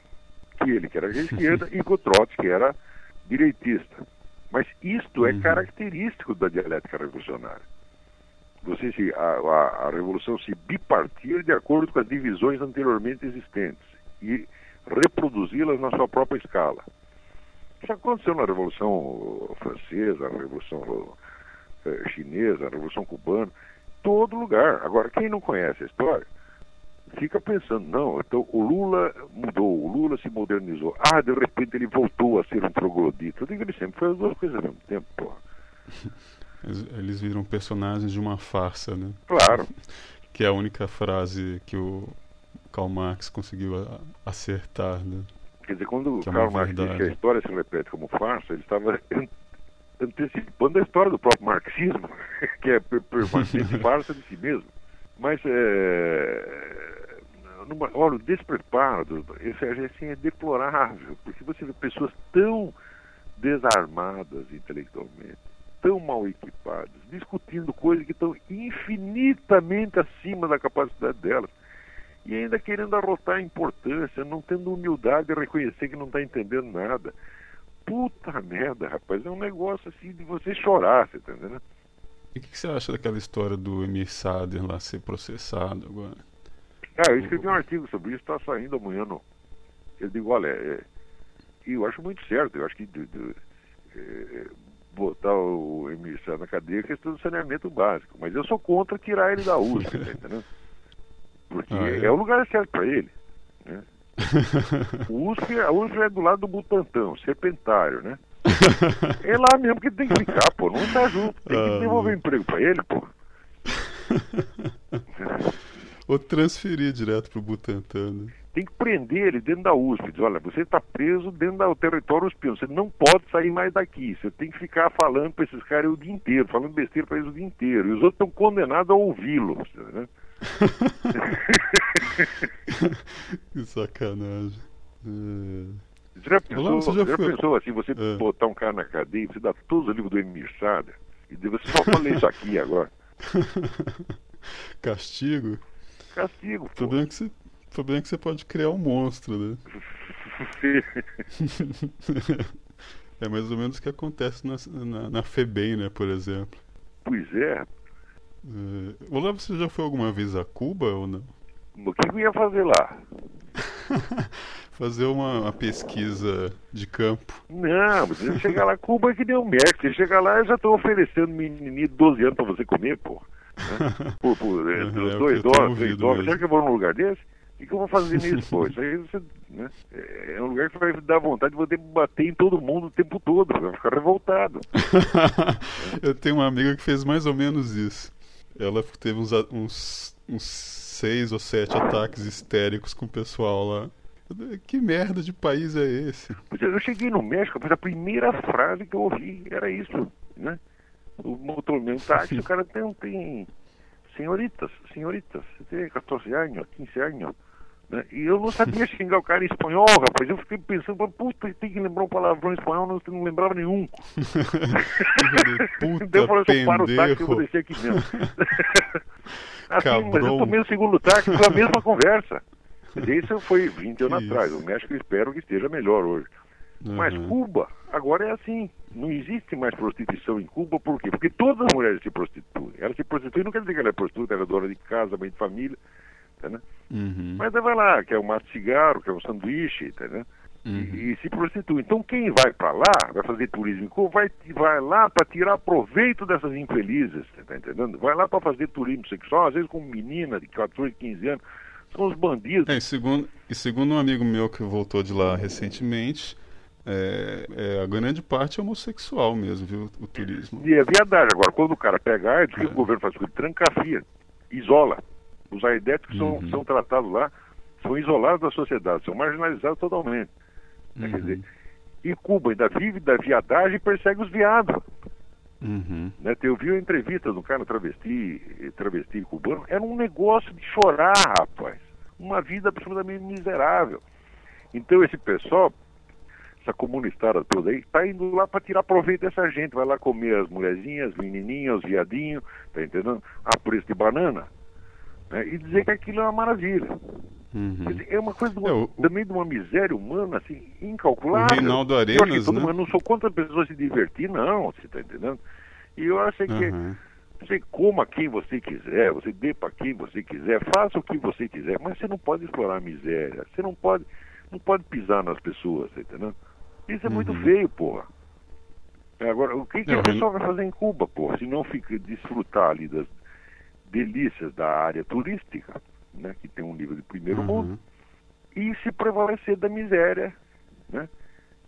que ele, que era de esquerda, e Trotsky, que era direitista. Mas isto é uhum. característico da dialética revolucionária. Você se, a, a, a, revolução se bipartir de acordo com as divisões anteriormente existentes e reproduzi-las na sua própria escala. Isso aconteceu na Revolução Francesa, na Revolução eh, Chinesa, na Revolução Cubana, todo lugar. Agora, quem não conhece a história, fica pensando, não, então o Lula mudou, o Lula se modernizou. Ah, de repente ele voltou a ser um troglodita. Eu digo, ele sempre foi as duas coisas ao mesmo tempo, porra. Eles viram personagens de uma farsa, né? Claro. Que é a única frase que o Karl Marx conseguiu acertar, né? Quer dizer, quando o é Karl Marx diz que a história se repete como farsa, ele estava antecipando a história do próprio marxismo, que é permanente farsa de si mesmo. Mas é, numa, olha, o despreparo, esse assim, é deplorável, porque você vê pessoas tão desarmadas intelectualmente, tão mal equipadas, discutindo coisas que estão infinitamente acima da capacidade delas, e ainda querendo arrotar a importância, não tendo humildade de reconhecer que não está entendendo nada. puta merda, rapaz, é um negócio assim de você chorar, você tá entendendo? E o que, que, você acha daquela história do Emir Sader lá ser processado agora? Ah, eu escrevi um artigo sobre isso, está saindo amanhã no. Eu digo, olha, é, eu acho muito certo, eu acho que de, de, é, botar o Sader na cadeia é questão do saneamento básico, mas eu sou contra tirar ele da USP, tá entendendo? Porque ah, é? é o lugar certo para ele. Né? o USP, a USP é do lado do Butantão, serpentário, né? É lá mesmo que tem que ficar, pô. Não tá junto. Tem que ah, devolver emprego pra ele, pô. Ou transferir direto pro Butantan. Né? Tem que prender ele dentro da USP. Diz, olha, você está preso dentro do território USP. Você não pode sair mais daqui. Você tem que ficar falando para esses caras o dia inteiro, falando besteira para eles o dia inteiro. E os outros estão condenados a ouvi-lo. Né? que sacanagem. É... Você já pensou, você já, já pensou assim, você é. botar um cara na cadeia, você dá todos os livros do Emir Sada, e você só falei isso aqui agora. Castigo? Castigo, pô. Problema, que você, problema que você pode criar um monstro, né? é mais ou menos o que acontece na, na, na FEBEM, né, por exemplo. Pois é. é. Olá, você já foi alguma vez a Cuba ou não? O que eu ia fazer lá? fazer uma, uma, pesquisa de campo. Não, você chegar lá, Cuba que o México. Você chegar lá, eu já estou oferecendo menininho de 12 anos para você comer, pô. Né? Por, por é, é, dois dólares, três dólares. Será que eu vou num lugar desse? O que, eu vou fazer nisso, pô? Isso aí você, né? é um lugar que vai dar vontade de você bater em todo mundo o tempo todo, vai ficar revoltado. eu tenho uma amiga que fez mais ou menos isso. Ela teve uns, uns, uns seis ou sete ataques histéricos com o pessoal lá. Que merda de país é esse? Eu cheguei no México, mas a primeira frase que eu ouvi era isso, né? O motor meu táxi, o cara tem, tem senhoritas, senhoritas, você tem 14 anos, 15 anos. Né? E eu não sabia xingar o cara em espanhol, rapaz. Eu fiquei pensando, puta, tem que lembrar um palavrão em espanhol, não, não lembrava nenhum. puta, então eu falei, eu paro o táxi, eu vou descer aqui mesmo. assim, mas eu tomei o segundo táxi com a mesma conversa. Isso foi 20 anos Isso. atrás. O México espero que esteja melhor hoje. Uhum. Mas Cuba, agora é assim. Não existe mais prostituição em Cuba, por quê? Porque todas as mulheres se prostituem. Elas se prostituem, não quer dizer que ela é prostituta, ela é dona de casa, mãe de família. Tá, né? Uhum. Mas ela vai lá, quer um maço de cigarro, quer um sanduíche, tá, né? Uhum. E, e, se prostitui. Então quem vai para lá, vai fazer turismo em Cuba, vai, vai lá para tirar proveito dessas infelizes, tá entendendo? Vai lá para fazer turismo sexual, às vezes com menina de 14, 15 anos são os bandidos. É, e, segundo, e segundo um amigo meu que voltou de lá recentemente, é, é, a grande parte é homossexual mesmo, viu, o turismo. E é viadagem. Agora, quando o cara pega AIDS, o que o é. governo faz com ele? Trancafia, isola. Os aidéticos uhum. são, são tratados lá, são isolados da sociedade, são marginalizados totalmente. Uhum. Quer dizer, e Cuba ainda vive da viadagem e persegue os viados. Uhum. Né, eu vi a entrevista do cara travesti, travesti cubano, era um negócio de chorar, rapaz. Uma vida absolutamente miserável. Então esse pessoal, essa comunistada toda aí, está indo lá para tirar proveito dessa gente. Vai lá comer as mulherzinhas, as menininhas, os viadinhos, tá entendendo? A preço de banana. Né, e dizer que aquilo é uma maravilha. Uhum. é uma coisa do, é, o, também de uma miséria humana, assim, incalculável. O Reinaldo Arenas, eu, né? Eu não sou contra a pessoa se divertir, não, você está entendendo? E eu acho que uhum. você coma quem você quiser, você dê para quem você quiser, faça o que você quiser, mas você não pode explorar a miséria, você não pode, não pode pisar nas pessoas, tá entendeu? Isso é uhum. muito feio, porra. Agora, o que, que a pessoa vai fazer em Cuba, porra, se não fica desfrutar ali das delícias da área turística? né, que tem um nível de primeiro uhum. mundo, e se prevalecer da miséria, né?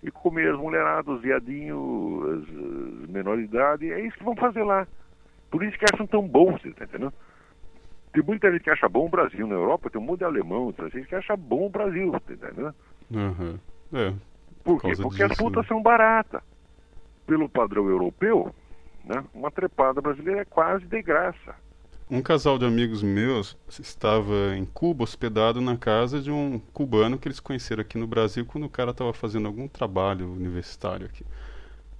E comer as mulheradas, os viadinhos, as, as menores de idade, é isso que vão fazer lá. Por isso que acham tão bom, você tá entendendo? Tem muita gente que acha bom o Brasil na Europa, tem um monte de alemão, tem gente que acha bom o Brasil, tá entendendo? Uhum. É, por quê? Porque disso, as putas né? são baratas. Pelo padrão europeu, né, uma trepada brasileira é quase de graça. Um casal de amigos meus estava em Cuba, hospedado na casa de um cubano que eles conheceram aqui no Brasil quando o cara estava fazendo algum trabalho universitário aqui.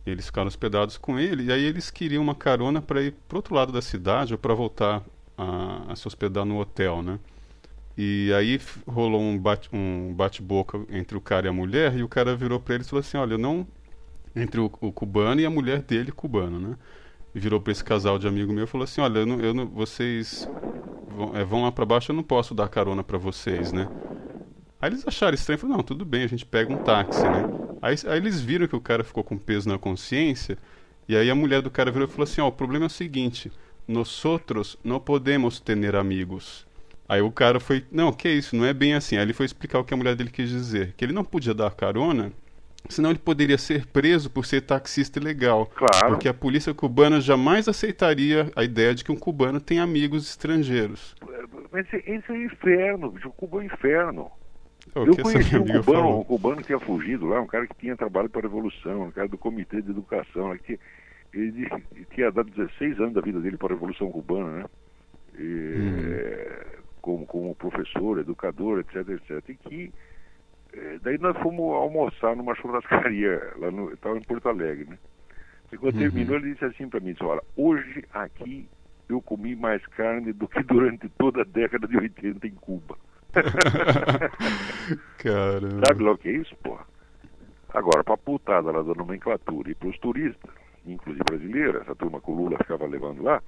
Eles ficaram hospedados com ele e aí eles queriam uma carona para ir para outro lado da cidade ou para voltar a, a, se hospedar no hotel, né? E aí rolou um bate-boca um bate entre o cara e a mulher e o cara virou para eles e falou assim: Olha, eu não entre o, o cubano e a mulher dele cubano, né? Virou para esse casal de amigo meu e falou assim: Olha, eu não, eu não, vocês vão, é, vão lá para baixo, eu não posso dar carona para vocês, né? Aí eles acharam estranho, falaram, não, tudo bem, a gente pega um táxi, né? Aí, aí, eles viram que o cara ficou com peso na consciência, e aí a mulher do cara virou e falou assim, ó, oh, o problema é o seguinte, nós outros não podemos ter amigos. Aí o cara foi, não, que isso, não é bem assim. Aí ele foi explicar o que a mulher dele quis dizer, que ele não podia dar carona, senão ele poderia ser preso por ser taxista ilegal. Claro. Porque a polícia cubana jamais aceitaria a ideia de que um cubano tem amigos estrangeiros. Mas esse é o inferno, Cuba é o inferno. Oh, eu conheci um cubano, um cubano que tinha fugido lá, um cara que tinha trabalho para a Revolução, um cara do Comitê de Educação, que ele tinha dado 16 anos da vida dele para a Revolução Cubana, né? E, hum. Como, como professor, educador, etc, etc. E que é, daí nós fomos almoçar numa churrascaria, lá no, estava em Porto Alegre, né? E quando uhum. terminou, ele disse assim para mim, disse, olha, hoje aqui eu comi mais carne do que durante toda a década de 80 em Cuba. Caramba. Sabe lá o que é isso, porra? Agora, pra putada lá da nomenclatura e pros turistas, inclusive brasileiros, essa turma que o Lula ficava levando lá,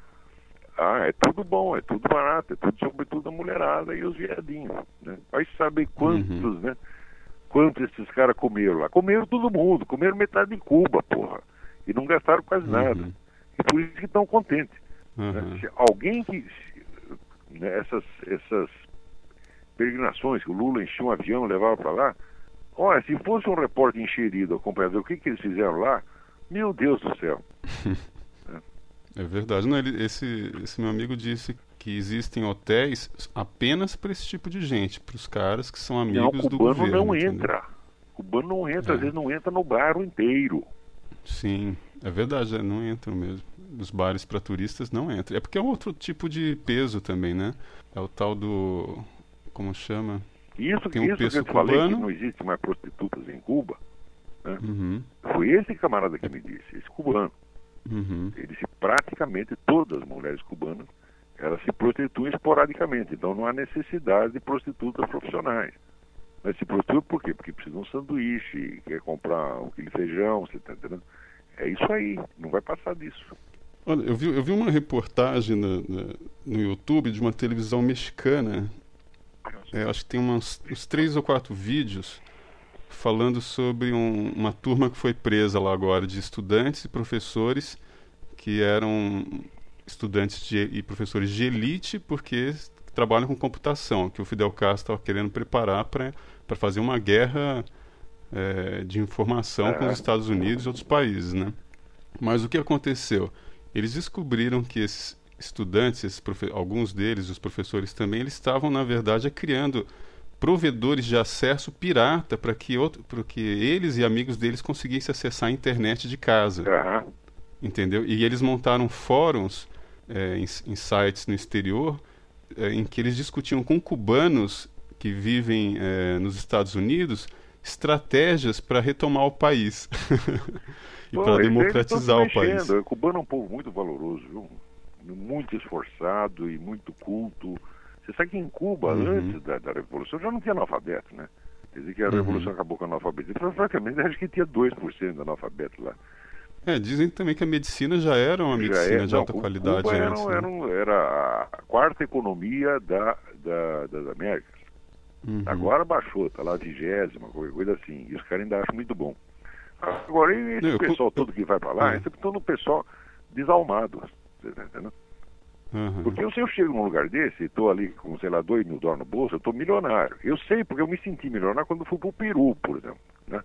ah, é tudo bom, é tudo barato, é tudo sobretudo a mulherada e os viadinhos, né? Vai saber quantos, uhum. né? Quantos esses caras comeram lá? Comeram todo mundo, comeram metade de Cuba, porra. E não gastaram quase uhum. nada. E por isso que estão contentes. Uhum. Né? Alguém que. Né, essas, essas peregrinações que o Lula enchia um avião e levava para lá. Olha, se fosse um repórter encherido acompanhador, o que, que eles fizeram lá? Meu Deus do céu. é. verdade. Não, ele, esse, esse meu amigo disse que existem hotéis apenas para esse tipo de gente, para os caras que são amigos não, do governo. cubano não entra. Cubano não entra, é. às vezes não entra no bairro inteiro. Sim, é verdade, é, não entram mesmo. Os bares para turistas não entram. É porque é outro tipo de peso também, né? É o tal do como chama? Isso, Tem um isso que eu cubano. falei que não existe mais prostitutas em Cuba. Né? Uhum. Foi esse camarada que me disse, esse cubano. Uhum. Ele disse praticamente todas as mulheres cubanas elas se prostituem esporadicamente, então não há necessidade de prostitutas profissionais. Mas se prostituem por quê? Porque precisa de um sanduíche, quer comprar um quilo de feijão, você está entendendo? É isso aí, não vai passar disso. Olha, eu vi, eu vi uma reportagem no, no, YouTube de uma televisão mexicana é, acho que tem umas, uns três ou quatro vídeos falando sobre um, uma turma que foi presa lá agora de estudantes e professores que eram estudantes de, e professores de elite porque trabalham com computação, que o Fidel Castro estava querendo preparar para fazer uma guerra é, de informação com os Estados Unidos e outros países, né? Mas o que aconteceu? Eles descobriram que esses estudantes, alguns deles, os professores também, eles estavam, na verdade, criando provedores de acesso pirata para que, outro, que eles e amigos deles conseguissem acessar a internet de casa. Uhum. Entendeu? E eles montaram fóruns é, em, em, sites no exterior é, em que eles discutiam com cubanos que vivem é, nos Estados Unidos estratégias para retomar o país e para democratizar o país. O cubano é um povo muito valoroso, viu? muito esforçado e muito culto. Você sabe que em Cuba, uhum. antes da, da, Revolução, já não tinha analfabeto, né? Quer dizer que a uhum. Revolução acabou com o analfabetismo. Praticamente, acho que tinha 2% de analfabeto lá. É, dizem também que a medicina já era uma medicina é, de alta não, qualidade Cuba era, antes, né? era, era, a quarta economia da, da, das Américas. Uhum. Agora baixou, está lá vigésima, qualquer coisa assim. E os caras ainda acham muito bom. Agora, e esse eu, pessoal eu, todo que vai para lá, é. esse é todo pessoal desalmado. Você tá entendendo? Uhum. Porque se eu chego num lugar desse e estou ali com, sei lá, dois mil dólares no bolso, eu estou milionário. Eu sei, porque eu me senti milionário quando fui para o Peru, por exemplo. Né?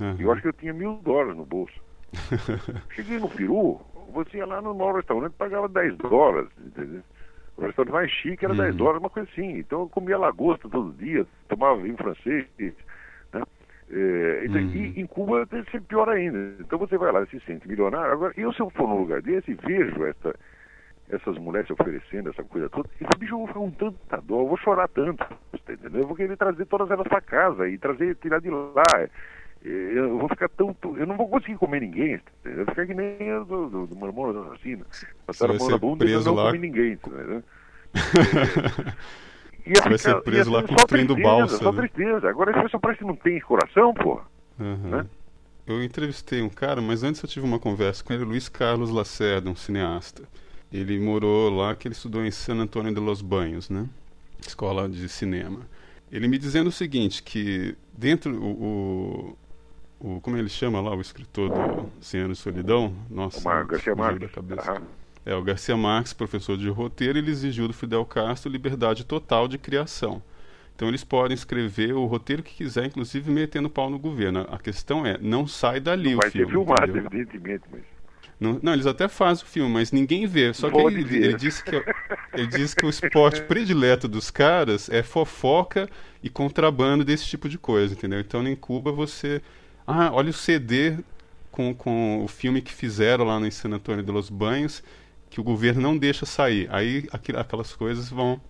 Uhum. Eu acho que eu tinha mil dólares no bolso. Cheguei no Peru, você ia lá no novo restaurante e pagava 10 dólares, entendeu? O restaurante mais chique era uhum. 10 dólares, uma coisa assim. Então eu comia lagosta todo dia, tomava vinho francês, né? É, então, uhum. E em Cuba deve ser pior ainda. Então você vai lá e se sente milionário. Agora, eu se eu for num lugar desse e vejo essa, essas mulheres se oferecendo essa coisa toda, esse bicho eu vou ficar com tanta dor, eu vou chorar tanto, tá entendendo? Eu vou querer trazer todas elas para casa e trazer, tirar de lá. Eu vou ficar tão. Eu não vou conseguir comer ninguém? Eu vou ficar que nem eu do, do, do assassino. Passaram a mão na bunda e eu não comi ninguém, entendeu? Ia vai ser preso lá construindo tristeza, balsa. Só né? tristeza. Agora esse pessoal parece que não tem coração, pô. Uhum. Né? eu entrevistei um cara, mas antes eu tive uma conversa com ele, Luiz Carlos Lacerda, um cineasta. Ele morou lá, que ele estudou em San Antônio de los Banhos, né? Escola de cinema. Ele me dizendo o seguinte, que dentro o, o, o como ele chama lá, o escritor do Senhor de Solidão, nossa, o Garcia Marques. É, o Garcia Marques, professor de roteiro, ele exigiu do Fidel Castro liberdade total de criação. Então eles podem escrever o roteiro que quiser, inclusive metendo pau no governo. A questão é, não sai dali o filme. Vai ser filmado, evidentemente, mas... Não, não, eles até fazem o filme, mas ninguém vê. Só que ele, ele, disse que ele disse que o esporte predileto dos caras é fofoca e contrabando desse tipo de coisa, entendeu? Então em Cuba você. Ah, olha o CD com, com o filme que fizeram lá no San Antônio de los Banhos, que o governo não deixa sair. Aí aquelas coisas vão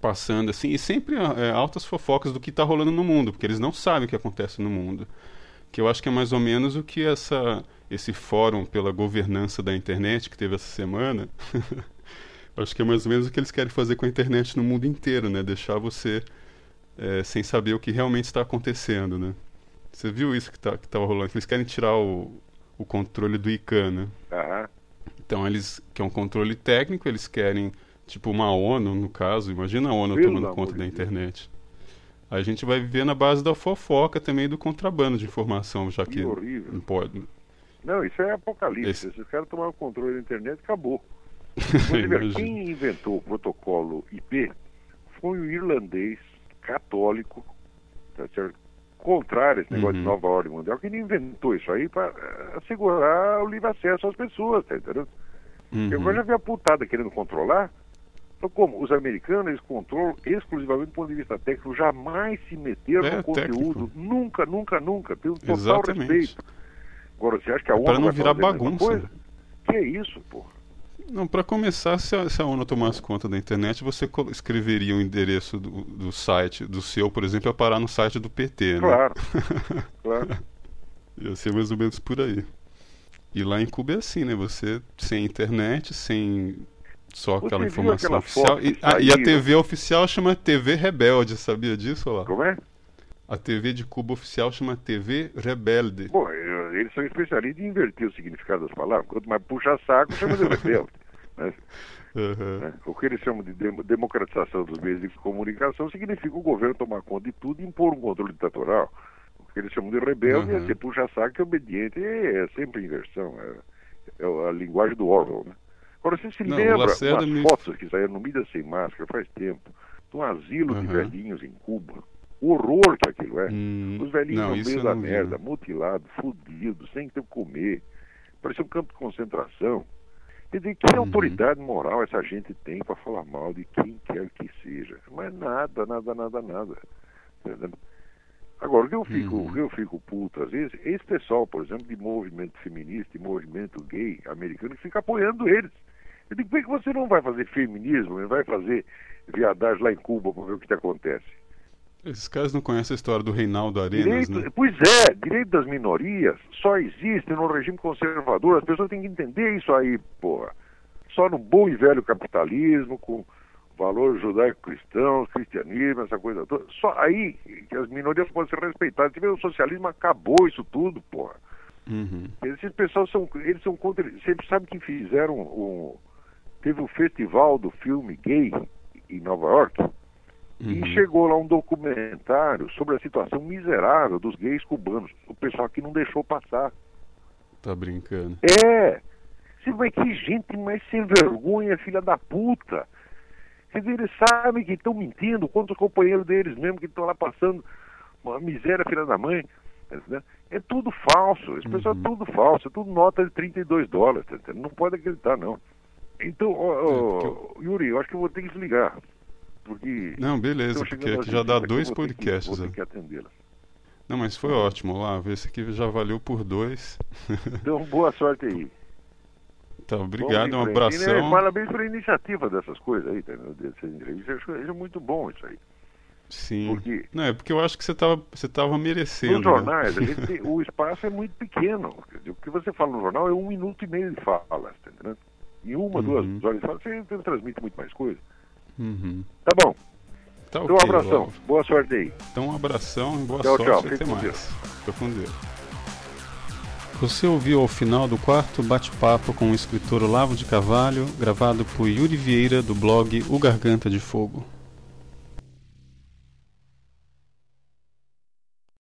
passando assim, e sempre é, altas fofocas do que está rolando no mundo, porque eles não sabem o que acontece no mundo. Que eu acho que é mais ou menos o que essa, esse fórum pela governança da internet que teve essa semana. acho que é mais ou menos o que eles querem fazer com a internet no mundo inteiro, né? Deixar você é, sem saber o que realmente está acontecendo, né? Você viu isso que tá, que estava rolando? Eles querem tirar o, o controle do ICANN, né? Uhum. Então eles que é um controle técnico, eles querem tipo uma ONU, no caso, imagina a ONU Pelo tomando conta da internet. A gente vai viver na base da fofoca também do contrabando de informação, já que, que horrível. não pode. Não, isso é apocalipse. Esse... Esses caras tomaram o controle da internet, acabou. Inclusive, quem inventou o protocolo IP foi um irlandês católico, tá certo? Contrário esse negócio uhum. de nova ordem mundial, que ele inventou isso aí para eh, assegurar o livre acesso às pessoas, tá entendendo? Uhum. Eu já vi a putada querendo controlar, então, como os americanos eles controlam exclusivamente do ponto de vista técnico, jamais se meteram é, no conteúdo, técnico. nunca, nunca, nunca, pelo total Exatamente. respeito. Agora, você acha que a É ONU pra não vai virar bagunça. Que é isso, pô? Não, para começar, se a, se a ONU tomasse conta da internet, você escreveria o endereço do, do site, do seu, por exemplo, a parar no site do PT, né? Claro, claro. Ia ser mais ou menos por aí. E lá em Cuba é assim, né? Você sem internet, sem só Você aquela informação aquela oficial. E, ah, e a? TV oficial chama TV Rebelde, sabia disso lá? Como é? A TV de Cuba oficial chama TV Rebelde. Bom, eles são especialistas em inverter o significado das palavras. Quanto mais puxa saco, chama de rebelde. né? Né? O que eles chamam de dem- democratização dos meios de comunicação significa o governo tomar conta de tudo e impor um controle ditatorial. O que eles chamam de rebelde Uhum. é ser puxa-saco e obediente. É, é sempre inversão. É, é a linguagem do Orwell, né? Agora, você se Não, lembra umas me- fotos que saíram no Mídia Sem Máscara faz tempo, de um asilo de Uhum. velhinhos em Cuba. O horror que aquilo é. Hum, Os velhinhos não, no meio da vi, merda, né? mutilados, fudidos, sem ter o que comer. Parecia um campo de concentração. Quer dizer, que Uhum. autoridade moral essa gente tem para falar mal de quem quer que seja? Mas nada, nada, nada, nada. Entendeu? Agora, o que eu fico, Uhum. eu fico puto, às vezes, é esse pessoal, por exemplo, de movimento feminista e movimento gay americano, que fica apoiando eles. Eu digo, por que você não vai fazer feminismo vai fazer viadagem lá em Cuba para ver o que, que acontece? Esses caras não conhecem a história do Reinaldo Arenas, Direito, né? Pois é, direito das minorias só existe no regime conservador. As pessoas têm que entender isso aí, porra. Só no bom e velho capitalismo, com valores judaico-cristãos, cristianismo, essa coisa toda. Só aí que as minorias podem ser respeitadas. O socialismo acabou isso tudo, porra. Uhum. Esses pessoal são, eles são contra. Você sabe que fizeram um. Teve o festival do filme gay em Nova York. Uhum. E chegou lá um documentário sobre a situação miserável dos gays cubanos. O pessoal aqui não deixou passar. Tá brincando. É! Você vai que gente mais sem vergonha, filha da puta. Quer dizer, eles sabem que estão mentindo contra os companheiros deles mesmo, que estão lá passando uma miséria, filha da mãe. né? É tudo falso. Esse pessoal é Uhum. tudo falso. É tudo nota de 32 dólares. tá? Não pode acreditar, não. Então, É, porque Yuri, eu acho que eu vou ter que desligar. Porque Não, beleza, porque aqui já dá dois eu vou ter que- podcasts. Vou né? ter que atendê-las. Não, mas foi ótimo lá. Esse aqui já valeu por dois. Então, boa sorte aí. Tá, obrigado, um. E, né, abração. Parabéns pela iniciativa dessas coisas aí, entendeu? dessas entrevistas. É muito bom isso aí. Sim. Porque Não, é porque eu acho que você tava, você tava merecendo. nos né? jornais, gente tem- o espaço é muito pequeno. Dizer, o que você fala no jornal é um minuto e meio de fala, tá entendendo? Em uma, duas Uhum. horas de fala, você transmite muito mais coisa. Uhum. Tá bom. Tá Então, um ok, abração. Olavo. Boa sorte aí. Então, um abração e boa Tchau, sorte tchau. Fique até mais. Deus. Fica com Deus. Você ouviu ao final do quarto bate-papo com o escritor Olavo de Carvalho, gravado por Yuri Vieira do blog O Garganta de Fogo.